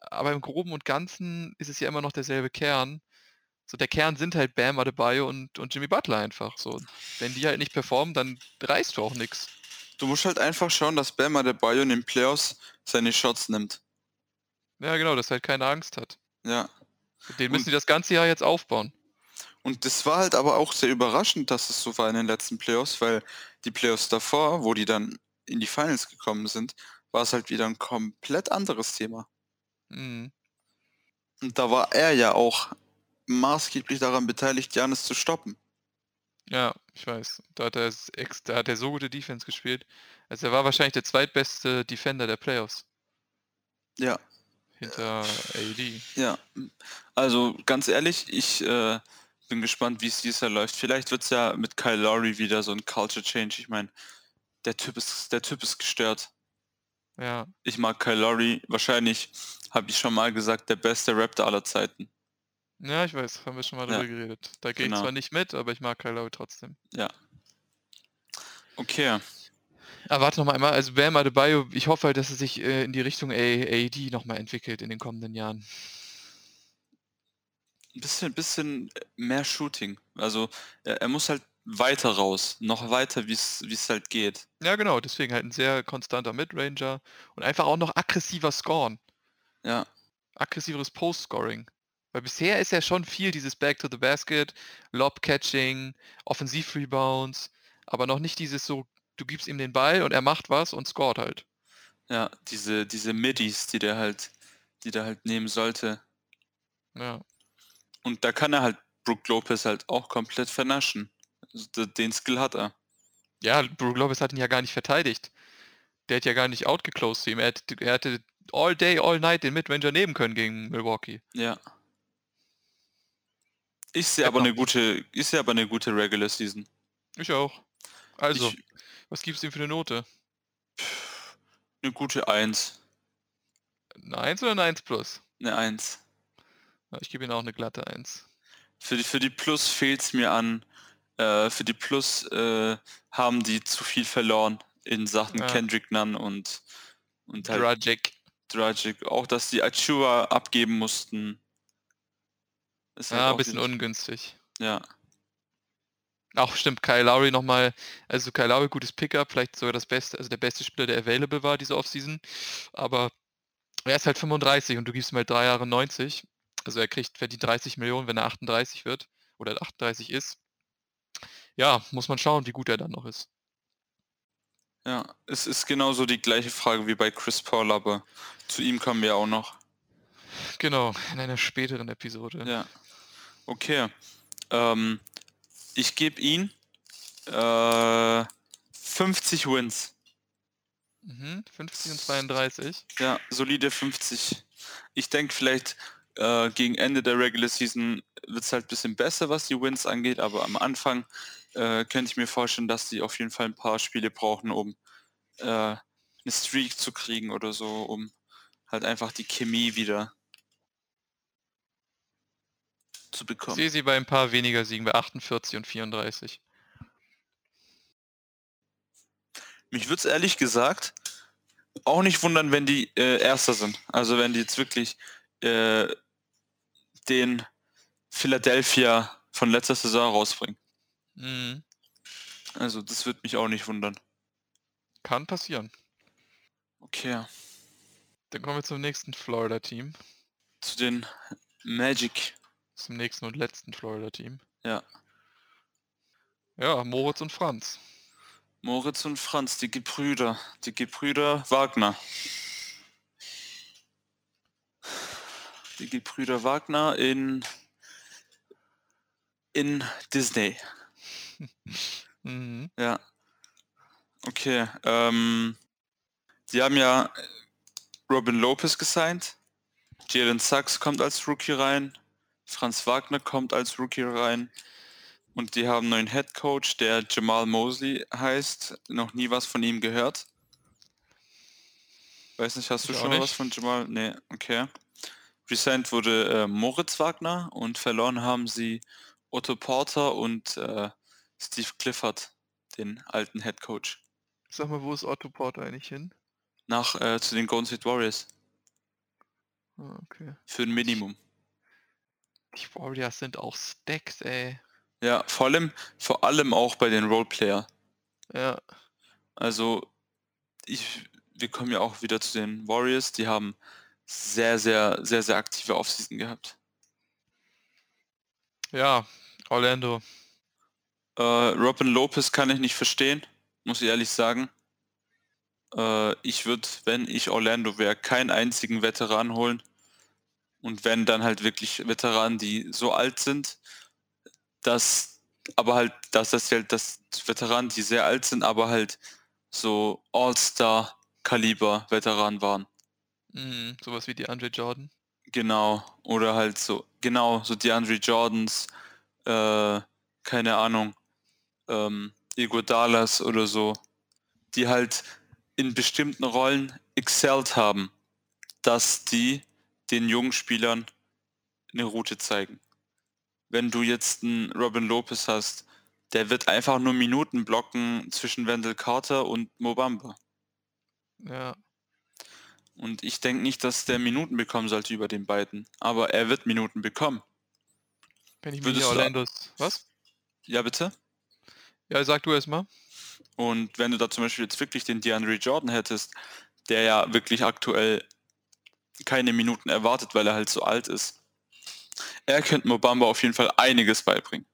Aber im Groben und Ganzen ist es ja immer noch derselbe Kern. So, der Kern sind halt Bam Adebayo und, und Jimmy Butler einfach. So, wenn die halt nicht performen, dann reißt du auch nichts. Du musst halt einfach schauen, dass Bam Adebayo in den Playoffs seine Shots nimmt. Ja, genau, dass er halt keine Angst hat. Ja. Den müssen Und- die das ganze Jahr jetzt aufbauen. Und das war halt aber auch sehr überraschend, dass es so war in den letzten Playoffs, weil die Playoffs davor, wo die dann in die Finals gekommen sind, war es halt wieder ein komplett anderes Thema. Mhm. Und da war er ja auch maßgeblich daran beteiligt, Janis zu stoppen. Ja, ich weiß. Da hat, er, da hat er so gute Defense gespielt. Also er war wahrscheinlich der zweitbeste Defender der Playoffs. Ja, Hinter AD. ja. Also ganz ehrlich, ich äh, bin gespannt, wie es dieses Jahr läuft. Vielleicht wird es ja mit Kyle Lowry wieder so ein Culture Change. Ich meine, der Typ ist, der Typ ist gestört. Ja, Ich mag Kyle Lowry. Wahrscheinlich habe ich schon mal gesagt, der beste Raptor aller Zeiten. Ja, ich weiß, haben wir schon mal Ja, drüber geredet. Da gehe ich genau. zwar nicht mit, aber ich mag Kyle Lowry trotzdem. Ja. Okay. Aber warte noch mal einmal, also Bam Adebayo, ich hoffe halt, dass er sich äh, in die Richtung A AD noch mal entwickelt in den kommenden Jahren. Ein bisschen, bisschen mehr Shooting. Also er, er muss halt weiter raus, noch weiter, wie es halt geht. Ja, genau, deswegen halt ein sehr konstanter Midranger und einfach auch noch aggressiver Scoren. Ja, aggressiveres Post-Scoring. Weil bisher ist ja schon viel dieses Back to the Basket, Lob-Catching, Offensiv-Rebounds, aber noch nicht dieses so, du gibst ihm den Ball und er macht was und scoret halt. ja, diese, diese Middies, die der halt, die der halt nehmen sollte. Ja, Und da kann er halt Brook Lopez halt auch komplett vernaschen. Also de- Den Skill hat er. ja Brook Lopez hat ihn ja gar nicht verteidigt. Der hat ja gar nicht outgeclosed zu ihm. Er hätte, er hätte all day, all night den Midranger nehmen können gegen Milwaukee. Ja. Ich sehe Hätte aber eine gute, ich sehe aber eine gute Regular Season. Ich auch. Also, Ich, was gibst du ihm für eine Note? eine gute 1. Eine 1 oder eine 1 plus? Eine 1. Ja, Ich gebe ihm auch eine glatte 1. Für die, für die Plus fehlt es mir an. Äh, für die Plus äh, haben die zu viel verloren in Sachen Ja. Kendrick Nunn und, und halt Dragic. Dragic. Auch, dass die Achua abgeben mussten. Ist halt Ja, ein bisschen ungünstig. Ja, Auch stimmt, Kyle Lowry nochmal, also Kyle Lowry gutes Pickup, vielleicht sogar das beste, also der beste Spieler, der available war diese Offseason, aber er ist halt 35 und du gibst ihm halt drei Jahre 90, also er kriegt, verdient 30 Millionen, wenn er 38 wird oder 38 ist. Ja, muss man schauen, wie gut er dann noch ist. ja. Es ist genauso die gleiche Frage wie bei Chris Paul, aber zu ihm kommen wir auch noch. Genau, in einer späteren Episode. Ja. Okay. Ähm, ich gebe ihn äh, 50 Wins. Mhm, 50 und 32. Ja, solide 50. Ich denke vielleicht äh, gegen Ende der Regular Season wird es halt ein bisschen besser, was die Wins angeht, aber am Anfang äh, könnte ich mir vorstellen, dass die auf jeden Fall ein paar Spiele brauchen, um äh, eine Streak zu kriegen oder so, um halt einfach die Chemie wieder zu Ich bekommen. sehe sie bei ein paar weniger Siegen, bei 48 und 34. Mich würde es ehrlich gesagt auch nicht wundern, wenn die äh, Erster sind. Also wenn die jetzt wirklich äh, den Philadelphia von letzter Saison rausbringen. Mhm. Also das würde mich auch nicht wundern. Kann passieren. Okay, Dann kommen wir zum nächsten Florida-Team. zu den Magic. Zum nächsten und letzten Florida-Team. Ja. Ja, Moritz und Franz. Moritz und Franz, die Gebrüder. Die Gebrüder Wagner. Die Gebrüder Wagner in, in Disney. Mhm. Ja. Okay. Ähm, die haben ja Robin Lopez gesigned. Jalen Sachs kommt als Rookie rein. Franz Wagner kommt als Rookie rein. Und die haben einen neuen Head Coach, der Jamal Mosley heißt. Noch nie was von ihm gehört. Weiß nicht, hast du Ich schon was von Jamal? Nee, okay. Resigned wurde äh, Moritz Wagner und verloren haben sie Otto Porter und äh, Steve Clifford, den alten Head Coach, Sag mal, wo ist Otto Porter eigentlich hin? nach äh, zu den Golden State Warriors Ah, okay. für ein Minimum. Die Warriors sind auch Stacks, ey. Ja, vor allem, vor allem auch bei den Roleplayer. Ja, Also ich, wir kommen ja auch wieder zu den Warriors. Die haben sehr, sehr, sehr, sehr aktive Offseason gehabt. ja, Orlando. Äh, Robin Lopez kann ich nicht verstehen, muss ich ehrlich sagen. Äh, ich würde, wenn ich Orlando wäre, keinen einzigen Veteran holen. Und wenn dann halt wirklich Veteranen, die so alt sind, dass aber halt, dass das halt das Veteranen, die sehr alt sind, aber halt so All-Star-Kaliber Veteranen waren. Mhm, sowas wie die Andre Jordan. Genau. Oder halt so, genau, so DeAndre Jordans, äh, keine Ahnung, ähm, Iguodalas oder so, die halt in bestimmten Rollen excelled haben, dass die den jungen Spielern eine Route zeigen. wenn du jetzt einen Robin Lopez hast, der wird einfach nur Minuten blocken zwischen Wendell Carter und Mobamba. Ja. Und ich denke nicht, dass der Minuten bekommen sollte über den beiden. Aber er wird Minuten bekommen. Wenn ich Würdest Orlandos. Was? Ja, bitte? Ja, sag du erst mal. Und wenn du da zum Beispiel jetzt wirklich den DeAndre Jordan hättest, der ja wirklich aktuell keine Minuten erwartet, weil er halt so alt ist, er könnte Mobamba auf jeden Fall einiges beibringen.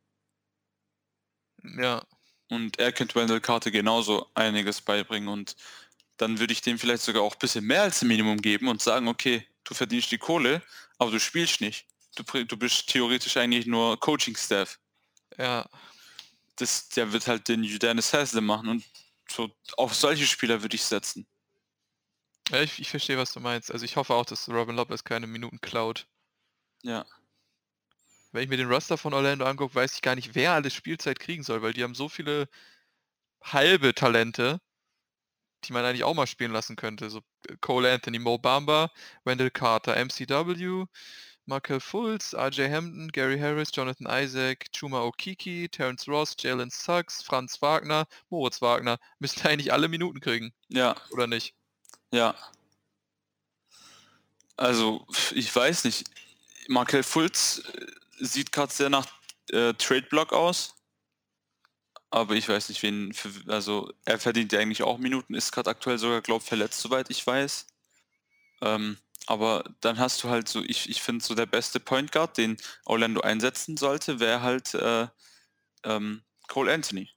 Ja. Und er könnte Wendell Carter genauso einiges beibringen. Und dann würde ich dem vielleicht sogar auch ein bisschen mehr als ein Minimum geben und sagen, okay, du verdienst die Kohle, aber du spielst nicht. Du, du bist theoretisch eigentlich nur Coaching-Staff. Ja. Das, der wird halt den Udanis Haslam machen und so auf solche Spieler würde ich setzen. Ja, ich, ich verstehe, was du meinst. Also ich hoffe auch, dass Robin Lopez keine Minuten klaut. Ja. Wenn ich mir den Roster von Orlando angucke, weiß ich gar nicht, wer alles Spielzeit kriegen soll, weil die haben so viele halbe Talente, die man eigentlich auch mal spielen lassen könnte. So äh, Cole Anthony, Mo Bamba, Wendell Carter, MCW, Markel Fultz, RJ Hampton, Gary Harris, Jonathan Isaac, Chuma Okiki, Terrence Ross, Jalen Suggs, Franz Wagner, Moritz Wagner. Müssten eigentlich alle Minuten kriegen, Ja, oder nicht? Ja. Also, ich weiß nicht. Markel Fultz äh, sieht gerade sehr nach äh, Trade-Block aus. Aber ich weiß nicht, wen. Für, also, er verdient ja eigentlich auch Minuten, ist gerade aktuell sogar, glaube verletzt, soweit ich weiß. Ähm, aber dann hast du halt so, ich, ich finde so der beste Point Guard, den Orlando einsetzen sollte, wäre halt äh, ähm, Cole Anthony.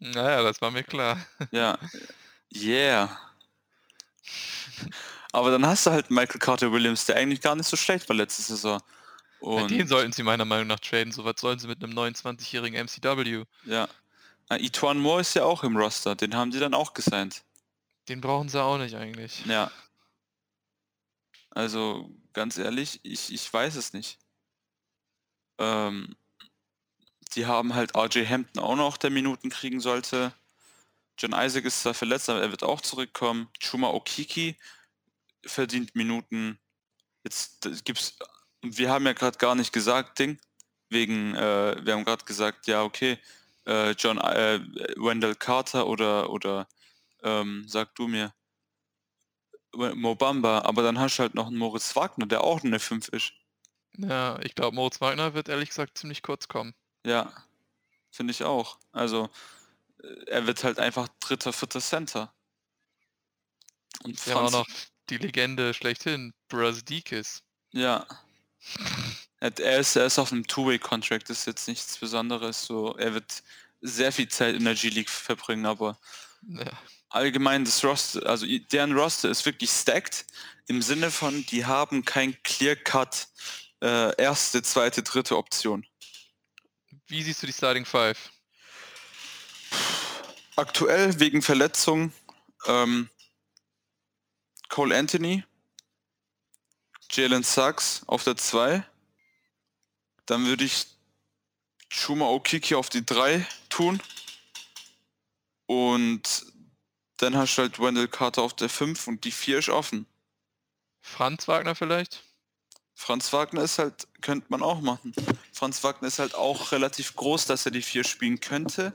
Naja, das war mir klar. Ja. Yeah. Aber dann hast du halt Michael Carter Williams, der eigentlich gar nicht so schlecht war letzte Saison. Ja, Und den sollten sie meiner Meinung nach traden. So was sollen sie mit einem 29-jährigen MCW? ja. Ah, Ituan Moore ist ja auch im Roster, den haben die dann auch gesigned. Den brauchen sie auch nicht eigentlich. Ja. Also, ganz ehrlich, ich, ich weiß es nicht. Ähm, die haben halt RJ Hampton auch noch, der Minuten kriegen sollte. John Isaac ist zwar verletzt, aber er wird auch zurückkommen. Chuma Okiki verdient Minuten. Jetzt gibt's. Wir haben ja gerade gar nicht gesagt, Ding. Wegen, äh, wir haben gerade gesagt, ja, okay, äh, John äh, Wendell Carter oder oder ähm, sag du mir, Mobamba, aber dann hast du halt noch einen Moritz Wagner, der auch eine 5 ist. Ja, ich glaube, Moritz Wagner wird ehrlich gesagt ziemlich kurz kommen. Ja, finde ich auch. Also, er wird halt einfach dritter, vierter Center. Und Wir haben auch noch die Legende schlechthin, Brazdikis. ja. Er ist, er ist auf einem Two-Way-Contract, das ist jetzt nichts Besonderes. So, er wird sehr viel Zeit in der G-League verbringen, aber Ja, allgemein das Roster, also deren Roster ist wirklich stacked im Sinne von, die haben kein Clear-Cut äh, erste, zweite, dritte Option. Wie siehst du die Starting Five? Aktuell wegen Verletzung ähm, Cole Anthony, Jalen Suggs auf der 2. Dann würde ich Chuma Okiki auf die 3 tun. Und dann hast du halt Wendell Carter auf der 5 und die 4 ist offen. Franz Wagner vielleicht? Franz Wagner ist halt, könnte man auch machen. Franz Wagner ist halt auch relativ groß, dass er die 4 spielen könnte.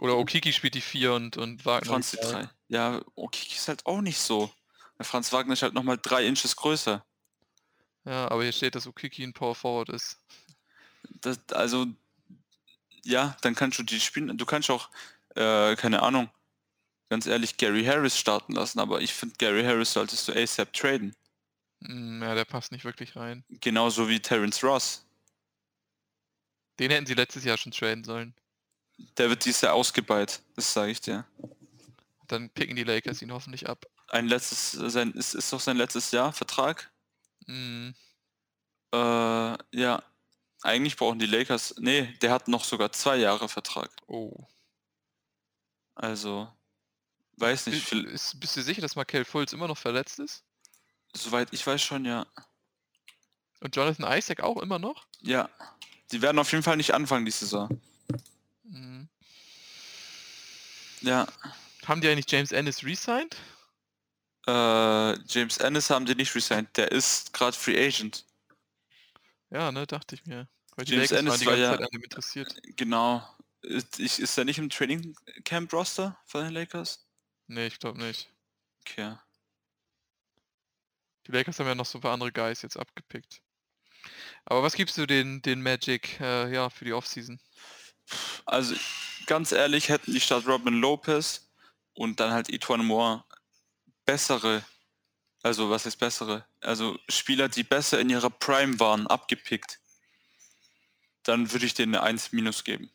Oder Okiki spielt die 4 und, und Wagner Franz die 3. Ja, Okiki ist halt auch nicht so. Weil Franz Wagner ist halt nochmal 3 Inches größer. Ja, aber hier steht, dass Okiki ein Power Forward ist. Das, also, ja, dann kannst du die spielen. Du kannst auch, äh, keine Ahnung, ganz ehrlich, Gary Harris starten lassen, aber ich finde, Gary Harris solltest du ASAP traden. Hm, ja, der passt nicht wirklich rein. Genauso wie Terrence Ross. Den hätten sie letztes Jahr schon traden sollen. Der wird dieses Jahr ausgebeit, das sage ich dir. Dann picken die Lakers ihn hoffentlich ab. Ein letztes, sein, ist, ist doch sein letztes Jahr Vertrag. Hm, Äh, ja. Eigentlich brauchen die Lakers. Nee, der hat noch sogar zwei Jahre Vertrag. oh. Also, weiß nicht, Bi- viel, Ist, bist du sicher, dass Markel Fultz immer noch verletzt ist? soweit ich weiß schon, ja. Und Jonathan Isaac auch immer noch? Ja. Die werden auf jeden Fall nicht anfangen die Saison. Hm. Ja. Haben die eigentlich James Ennis resigned? Äh, James Ennis haben die nicht resigned. Der ist gerade Free Agent. Ja, ne, dachte ich mir. Weil die James Ennis war ja, interessiert. genau, ist, ist er nicht im Training Camp Roster von den Lakers? Nee, ich glaube nicht. Okay. Die Lakers haben ja noch so ein paar andere Guys jetzt abgepickt. Aber was gibst du den, den Magic äh, ja, für die Offseason? Also ganz ehrlich, hätten die statt Robin Lopez und dann halt Etwan Moore bessere, also was ist bessere? Also Spieler, die besser in ihrer Prime waren, abgepickt, dann würde ich denen eine 1 minus geben.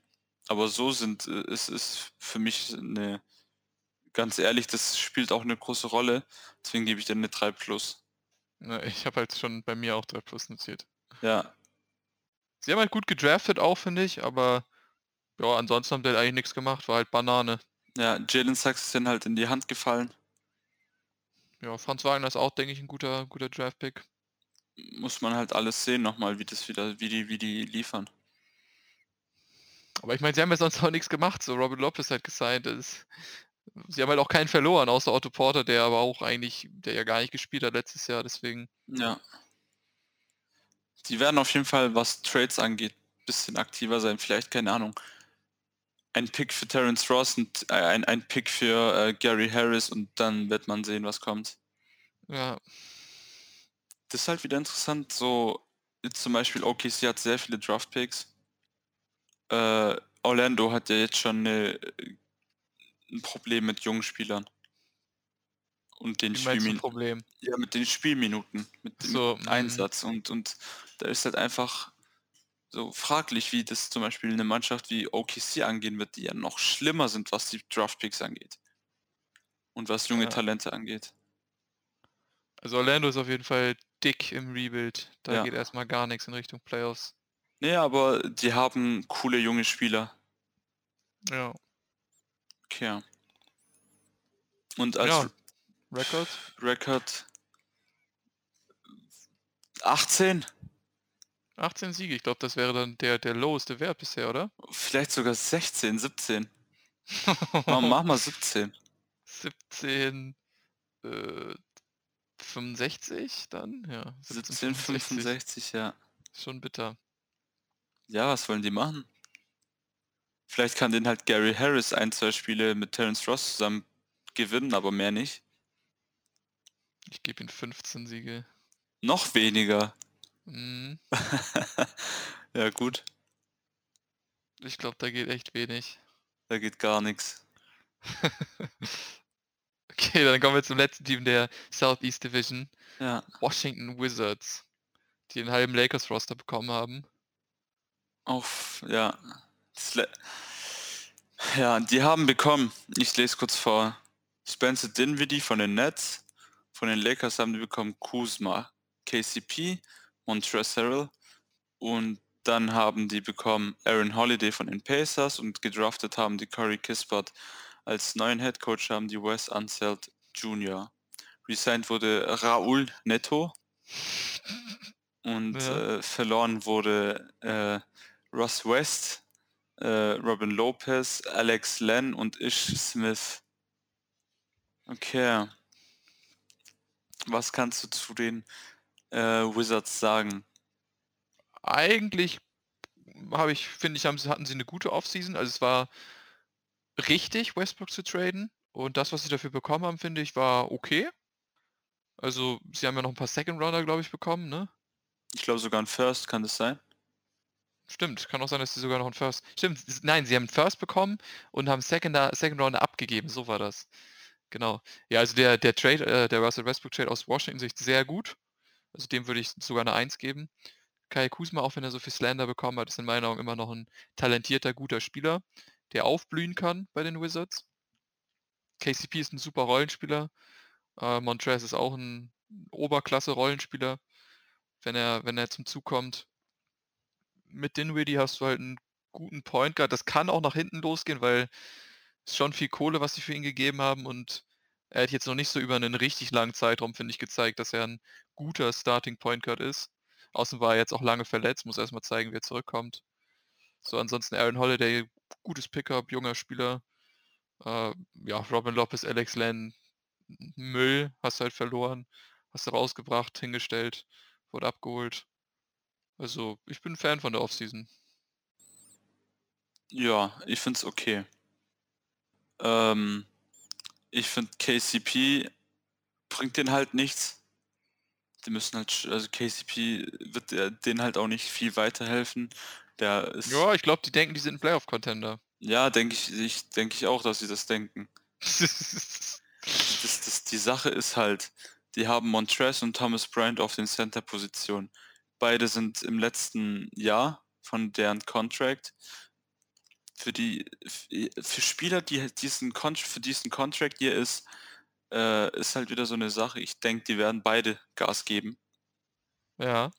Aber so sind, äh, es ist für mich eine, ganz ehrlich, das spielt auch eine große Rolle. Deswegen gebe ich denen eine 3 plus. Na, Ich habe halt schon bei mir auch 3 Plus notiert. Ja, Sie haben halt gut gedraftet auch, finde ich, aber ja, ansonsten haben die halt eigentlich nichts gemacht, war halt Banane. ja, Jalen Sachs ist dann halt in die Hand gefallen. Ja, Franz Wagner ist auch, denke ich, ein guter, guter Draft-Pick. Muss man halt alles sehen nochmal, wie das wieder, wie die, wie die liefern. Aber ich meine, sie haben ja sonst auch nichts gemacht. So Robin Lopez hat gesigned. Ist, sie haben halt auch keinen verloren, außer Otto Porter, der aber auch eigentlich, der ja gar nicht gespielt hat letztes Jahr. Deswegen, Ja. Die werden auf jeden Fall, was Trades angeht, bisschen aktiver sein. Vielleicht, keine Ahnung, ein Pick für Terence Ross und äh, ein, ein Pick für äh, Gary Harris und dann wird man sehen, was kommt. ja, Das ist halt wieder interessant. So, zum Beispiel OKC hat sehr viele Draft Picks. Äh, Orlando hat ja jetzt schon eine, ein Problem mit jungen Spielern. Und den Spielminuten. Ja, mit den Spielminuten, mit dem So, mhm. Einsatz. Und, und da ist halt einfach so fraglich, wie das zum Beispiel eine Mannschaft wie OKC angehen wird, die ja noch schlimmer sind, was die Draftpicks angeht. Und was junge Ja. Talente angeht. Also Orlando ist auf jeden Fall dick im Rebuild. Da Ja. geht erstmal gar nichts in Richtung Playoffs. Nee, aber die haben coole junge Spieler. Ja. Okay. Und als Ja. Record? Record 18, 18 Siege. Ich glaube, das wäre dann der, der loweste Wert bisher, oder? vielleicht sogar 16, 17. Mach, mach mal 17. 17, äh, 65 dann? Ja, 17, 65, ja. Schon bitter. Ja, was wollen die machen? Vielleicht kann den halt Gary Harris ein, zwei Spiele mit Terence Ross zusammen gewinnen, aber mehr nicht. Ich gebe ihm 15 Siege. Noch weniger. Mhm. ja gut, Ich glaube, da geht echt wenig. da geht gar nichts. Okay, dann kommen wir zum letzten Team der Southeast Division. Ja, Washington Wizards. Die einen halben Lakers-Roster bekommen haben. auf, ja. Ja, die haben bekommen, ich lese kurz vor, Spencer Dinwiddie von den Nets, von den Lakers haben die bekommen Kuzma, KCP, Montrezl Harrell und dann haben die bekommen Aaron Holiday von den Pacers und gedraftet haben die Corey Kispert. Als neuen Head Coach haben die Wes Unseld Jr. Resigned wurde Raul Neto und Ja. äh, verloren wurde äh, Ross West, äh, Robin Lopez, Alex Len und Ish Smith. Okay. Was kannst du zu den äh, Wizards sagen? Eigentlich habe ich, finde ich, haben, sie- hatten sie eine gute Offseason. Also es war richtig, Westbrook zu traden. Und das, was sie dafür bekommen haben, finde ich, war okay. Also sie haben ja noch ein paar Second Rounder, glaube ich, bekommen, ne? Ich glaube sogar ein First, kann das sein? Stimmt, kann auch sein, dass sie sogar noch einen First. Stimmt, nein, sie haben einen First bekommen und haben Second, Second Rounder abgegeben. So war das. Genau. Ja, also der, der Trade, äh, der Russell Westbrook Trade aus Washington Sicht sehr gut. Also dem würde ich sogar eine 1 geben. Kai Kuzma, auch wenn er so viel Slander bekommen hat, ist in meinen Augen immer noch ein talentierter, guter Spieler, der aufblühen kann bei den Wizards. KCP ist ein super Rollenspieler. Äh, Montrez ist auch ein Oberklasse-Rollenspieler, wenn er, wenn er zum Zug kommt. Mit Dinwiddie hast du halt einen guten Point Guard. Das kann auch nach hinten losgehen, weil es schon viel Kohle, was sie für ihn gegeben haben und er hat jetzt noch nicht so über einen richtig langen Zeitraum, finde ich, gezeigt, dass er ein guter Starting Point Guard ist. Außen war er jetzt auch lange verletzt, muss erstmal zeigen, wie er zurückkommt. So, ansonsten Aaron Holiday, gutes Pickup, junger Spieler. Äh, ja, Robin Lopez, Alex Len, Müll, hast halt verloren, hast du rausgebracht, hingestellt, wurde abgeholt. Also, ich bin Fan von der Offseason. Ja, ich finde es okay. Ähm, ich finde KCP bringt den halt nichts. Die müssen halt, also KCP wird äh, denen halt auch nicht viel weiterhelfen. Der ist, Ja, ich glaube, die denken, die sind ein Playoff-Contender. ja, denke ich, ich denke ich auch, dass sie das denken. Das, das, die Sache ist halt, die haben Montrez und Thomas Bryant auf den Center-Position. Beide sind im letzten Jahr von deren Contract. Für die für Spieler, die diesen Con für diesen Contract hier ist, äh, ist halt wieder so eine Sache. Ich denke, die werden beide Gas geben. Ja.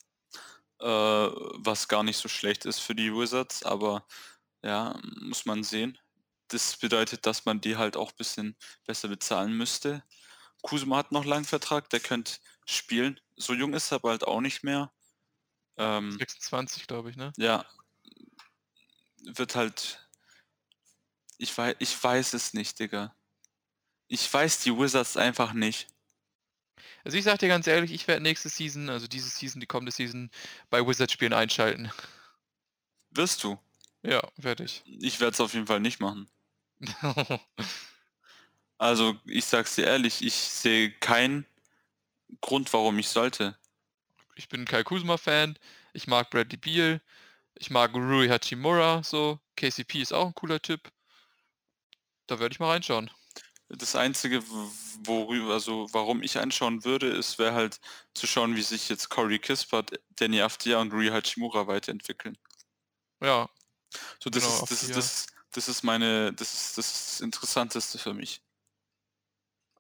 Äh, was gar nicht so schlecht ist für die Wizards, aber ja, muss man sehen. Das bedeutet, dass man die halt auch ein bisschen besser bezahlen müsste. Kusuma hat noch einen langen Vertrag, der könnte spielen. So jung ist er aber halt auch nicht mehr. Ähm, 26, glaube ich, ne? Ja. Wird halt. Ich weiß, ich weiß es nicht, Digga. Ich weiß die Wizards einfach nicht. Also ich sag dir ganz ehrlich, ich werde nächste Season, also diese Season, die kommende Season, bei Wizards-Spielen einschalten. Wirst du? Ja, werde ich. Ich werde es auf jeden Fall nicht machen. also, ich sag's dir ehrlich, ich sehe keinen Grund, warum ich sollte. Ich bin Kai Kuzma-Fan, ich mag Bradley Beal, ich mag Rui Hachimura, so. KCP ist auch ein cooler Typ. Da werde ich mal reinschauen. Das Einzige, worüber, also warum ich anschauen würde, ist, wäre halt zu schauen, wie sich jetzt Corey Kispert, Danny Aftia und Rui Hachimura weiterentwickeln. Ja. So, das genau, ist, das, ist, das, das ist meine, das ist das Interessanteste für mich.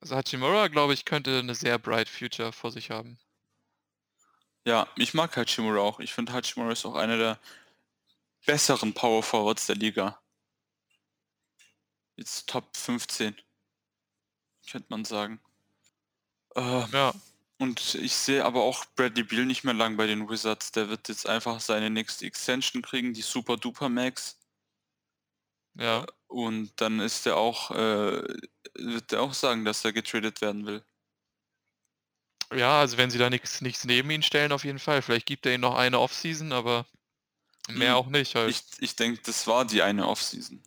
Also Hachimura, glaube ich, könnte eine sehr bright Future vor sich haben. Ja, ich mag Hachimura auch. Ich finde Hachimura ist auch einer der besseren Power Forwards der Liga. Jetzt Top 15 könnte man sagen. Äh, ja. Und ich sehe aber auch Bradley Beal nicht mehr lang bei den Wizards. Der wird jetzt einfach seine nächste Extension kriegen, die Super Duper Max. Ja. Äh, und dann ist er auch, äh, wird er auch sagen, dass er getradet werden will. Ja, also wenn sie da nichts, nichts neben ihn stellen, auf jeden Fall. Vielleicht gibt er ihnen noch eine Offseason, aber mehr hm, auch nicht halt. Ich, ich denke, das war die eine Offseason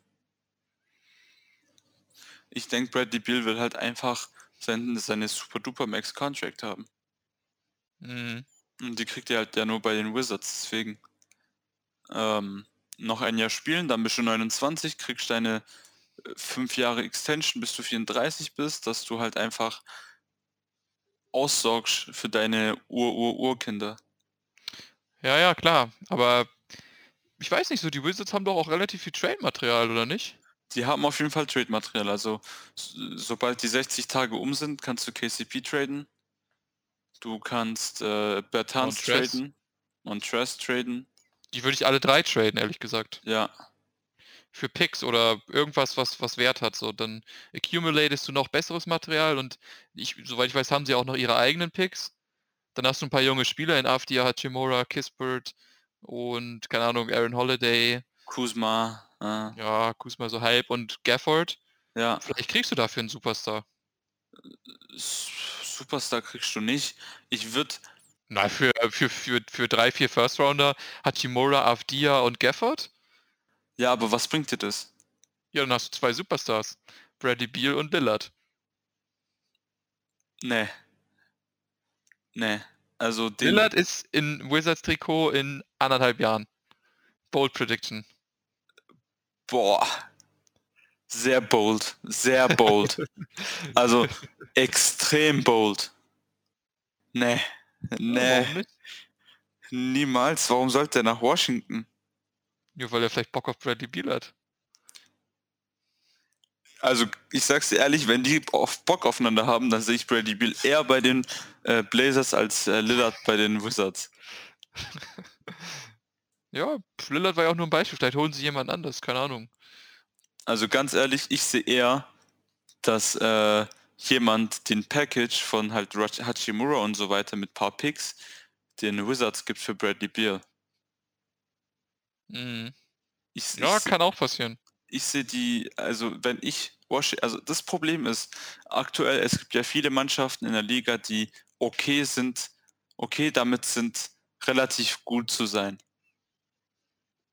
ich denke, Bradley Beal will halt einfach sein, seine Super Duper Max Contract haben. Mhm. Und die kriegt er halt ja nur bei den Wizards, deswegen. Ähm, noch ein Jahr spielen, dann bist du 29, kriegst deine 5 äh, Jahre Extension, bis du 34 bist, dass du halt einfach aussorgst für deine Ur-Ur-Urkinder. Ja, ja, klar. Aber ich weiß nicht so, die Wizards haben doch auch relativ viel Trade-Material, oder nicht? Die haben auf jeden Fall Trade-Material. Also sobald die 60 Tage um sind, kannst du KCP traden. Du kannst äh, Bertans traden. Montrez traden. Die würde ich alle drei traden, ehrlich gesagt. Ja. Für Picks oder irgendwas, was, was Wert hat. So, dann accumulatest du noch besseres Material und ich, soweit ich weiß, haben sie auch noch ihre eigenen Picks. Dann hast du ein paar junge Spieler in Afdia, Hachimura, Kispert und, keine Ahnung, Aaron Holiday. Kuzma. Ah. Ja, Kuzma so halb und Gafford. Ja. Vielleicht kriegst du dafür einen Superstar. Superstar kriegst du nicht. Ich würde. Nein, für, für, für, für drei, vier First Rounder Hachimura, Avdia und Gafford? Ja, aber was bringt dir das? Ja, dann hast du zwei Superstars. Bradley Beal und Lillard. Nee. Nee. Also Lillard ist in Wizards Trikot in anderthalb Jahren. Bold Prediction. Boah. Sehr bold. Sehr bold. also extrem bold. Nee. Nee. Warum Niemals. Warum sollte er nach Washington? Nur weil er vielleicht Bock auf Bradley Beal hat. Also ich sag's dir ehrlich, wenn die auf Bock aufeinander haben, dann sehe ich Bradley Beal eher bei den äh, Blazers als äh, Lillard bei den Wizards. Ja, Lillard war ja auch nur ein Beispiel. Vielleicht holen sie jemand anders, keine Ahnung. Also ganz ehrlich, ich sehe eher, dass äh, jemand den Package von halt Hachimura und so weiter mit paar Picks den Wizards gibt für Bradley Beal. Mhm. Ich, ja, ich kann auch passieren. Ich sehe die, also wenn ich also das Problem ist, aktuell, es gibt ja viele Mannschaften in der Liga, die okay sind, okay damit sind, relativ gut zu sein.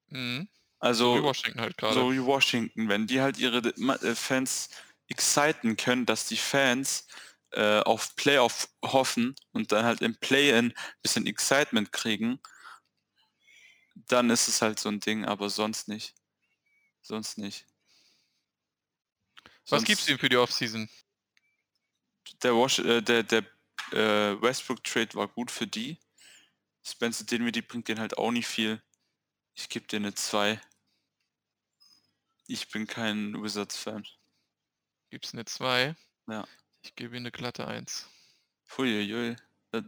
Mhm. Also Wie Washington halt gerade. so wie Washington, wenn die halt ihre äh, Fans exciten können, dass die Fans äh, auf Playoff hoffen und dann halt im Play-In bisschen Excitement kriegen, dann ist es halt so ein Ding, aber sonst nicht. Sonst nicht. Was gibt's Sonst- ihm für die Offseason? Der, Wash äh, der, der äh, Westbrook-Trade war gut für die. Spencer Dinwiddie bringt denen halt auch nicht viel. Ich gebe dir eine 2. Ich bin kein Wizards-Fan. Gibt's eine 2? Ja. Ich gebe ihm eine glatte 1. Huiuiui. Äh,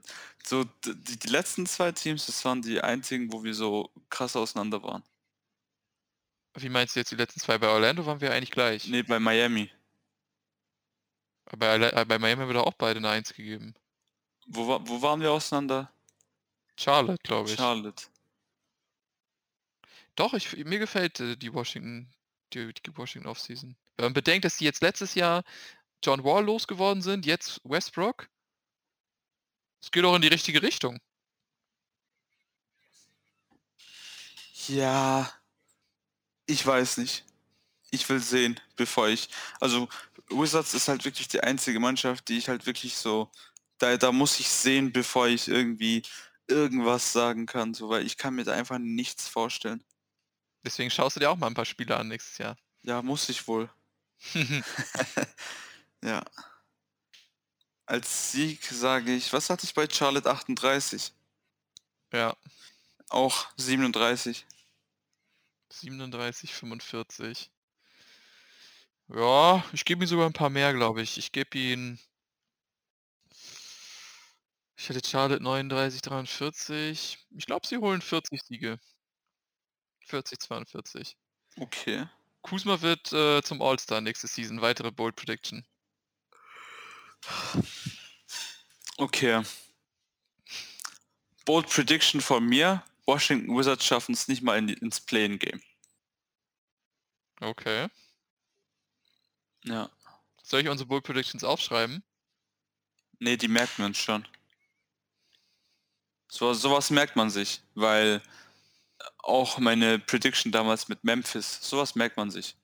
So, die, die letzten zwei Teams, das waren die einzigen, wo wir so krass auseinander waren. Wie meinst du jetzt die letzten zwei? Bei Orlando waren wir eigentlich gleich. Nee, bei Miami. Bei, äh, bei Miami haben wir doch auch beide eine 1 gegeben. Wo, wo waren wir auseinander? Charlotte, glaube ich. Charlotte. Doch, ich, mir gefällt äh, die Washington, die, die Washington Offseason. Wenn man bedenkt, dass die jetzt letztes Jahr John Wall losgeworden sind, jetzt Westbrook. Es geht auch in die richtige Richtung. Ja, ich weiß nicht. Ich will sehen, bevor ich. Also, Wizards ist halt wirklich die einzige Mannschaft, die ich halt wirklich so. Da, da muss ich sehen, bevor ich irgendwie irgendwas sagen kann, so, weil ich kann mir da einfach nichts vorstellen. Deswegen schaust du dir auch mal ein paar Spiele an nächstes Jahr. Ja, muss ich wohl. ja. Als Sieg sage ich, was hatte ich bei Charlotte 38? ja, Auch 37. 37, 45. Ja, ich gebe ihm sogar ein paar mehr, glaube ich. Ich gebe ihm. Ich hatte Charlotte 39, 43. Ich glaube, sie holen 40 Siege. 40, 42. Okay. Kuzma wird äh, zum All-Star nächste Season. Weitere Bold Prediction. Okay. Bold Prediction von mir. Washington Wizards schaffen es nicht mal in, ins Play-in-Game. Okay. Ja. Soll ich unsere Bold Predictions aufschreiben? Nee, die wir uns schon. So, sowas merkt man sich, weil auch meine Prediction damals mit Memphis, sowas merkt man sich.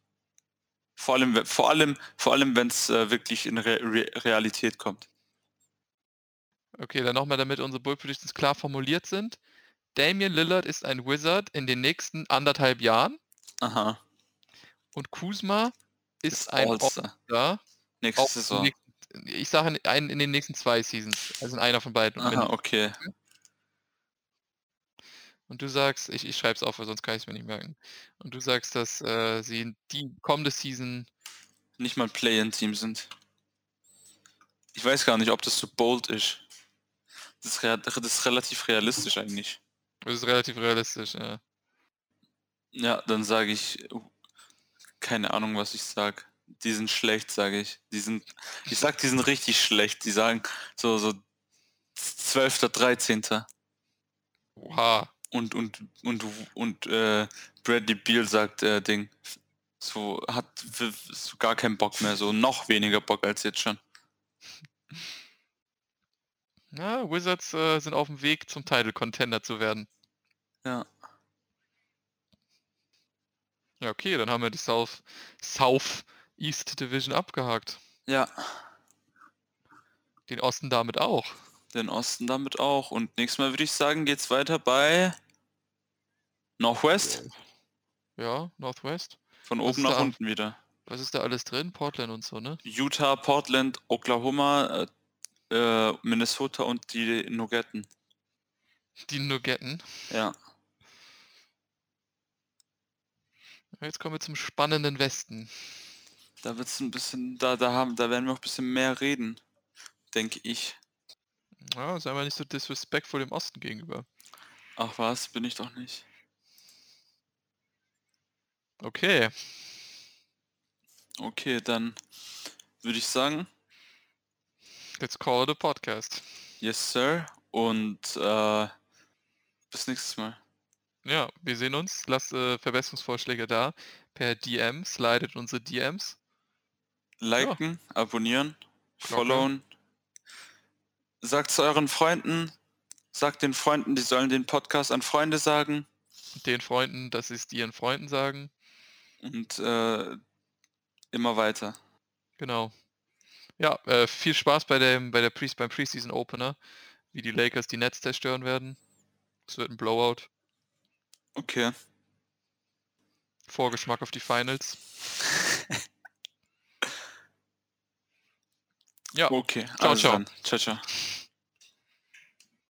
Vor allem, vor allem, vor allem, wenn es äh, wirklich in Re Re Realität kommt. Okay, dann nochmal, damit unsere Bold Predictions klar formuliert sind. Damian Lillard ist ein Wizard in den nächsten anderthalb Jahren Aha. und Kuzma ist Ist ein All-Star. Nächste auch in den Saison. nächsten- Ich sage in, einen in den nächsten zwei Seasons. Also in einer von beiden. Aha, okay. Und du sagst, ich, ich schreibe es auf, weil sonst kann ich es mir nicht merken. Und du sagst, dass äh, sie in die kommende Season. Nicht mal Play-in-Team sind. Ich weiß gar nicht, ob das so bold ist. Das ist, das ist relativ realistisch eigentlich. Das ist relativ realistisch. Ja. Ja, dann sage ich, uh, keine Ahnung, was ich sag. Die sind schlecht, sage ich. Die sind, ich sag, die sind richtig schlecht. Die sagen so, so 12., 13. Oha. Und, und, und, und äh, Bradley Beal sagt, äh, Ding, so hat so gar keinen Bock mehr, so noch weniger Bock als jetzt schon. Ja, Wizards äh, sind auf dem Weg zum Title Contender zu werden. Ja. Ja, okay, dann haben wir die South, South East Division abgehakt. Ja, Den Osten damit auch. den Osten damit auch. Und nächstes Mal würde ich sagen, geht's weiter bei Northwest. Ja, Northwest. Von oben nach da? unten wieder. Was ist da alles drin? Portland und so, ne? Utah, Portland, Oklahoma, äh, äh, Minnesota und die Nugetten. Die Nugetten. Ja. Jetzt kommen wir zum spannenden Westen. Da wird's ein bisschen, da, da haben, da werden wir auch ein bisschen mehr reden, denke ich. Ja, sei mal nicht so disrespectful dem Osten gegenüber. Ach was, bin ich doch nicht. Okay. Okay, dann würde ich sagen, Let's call it a podcast. yes sir. Und äh, bis nächstes Mal. Ja, wir sehen uns. Lasst äh, Verbesserungsvorschläge da. Per DM. Slidet unsere DMs. Liken, abonnieren, Glocke. followen. Sagt zu euren Freunden, Sagt den Freunden, die sollen den Podcast an Freunde sagen. Den Freunden, dass sie es ihren Freunden sagen. Und äh, immer weiter. Genau. Ja, äh, viel Spaß bei dem, bei der Pre beim Preseason Opener, wie die Lakers die Nets zerstören werden. Es wird ein Blowout. Okay. Vorgeschmack auf die Finals. ja. Okay, Ciao, also ciao. dann. Ciao, ciao.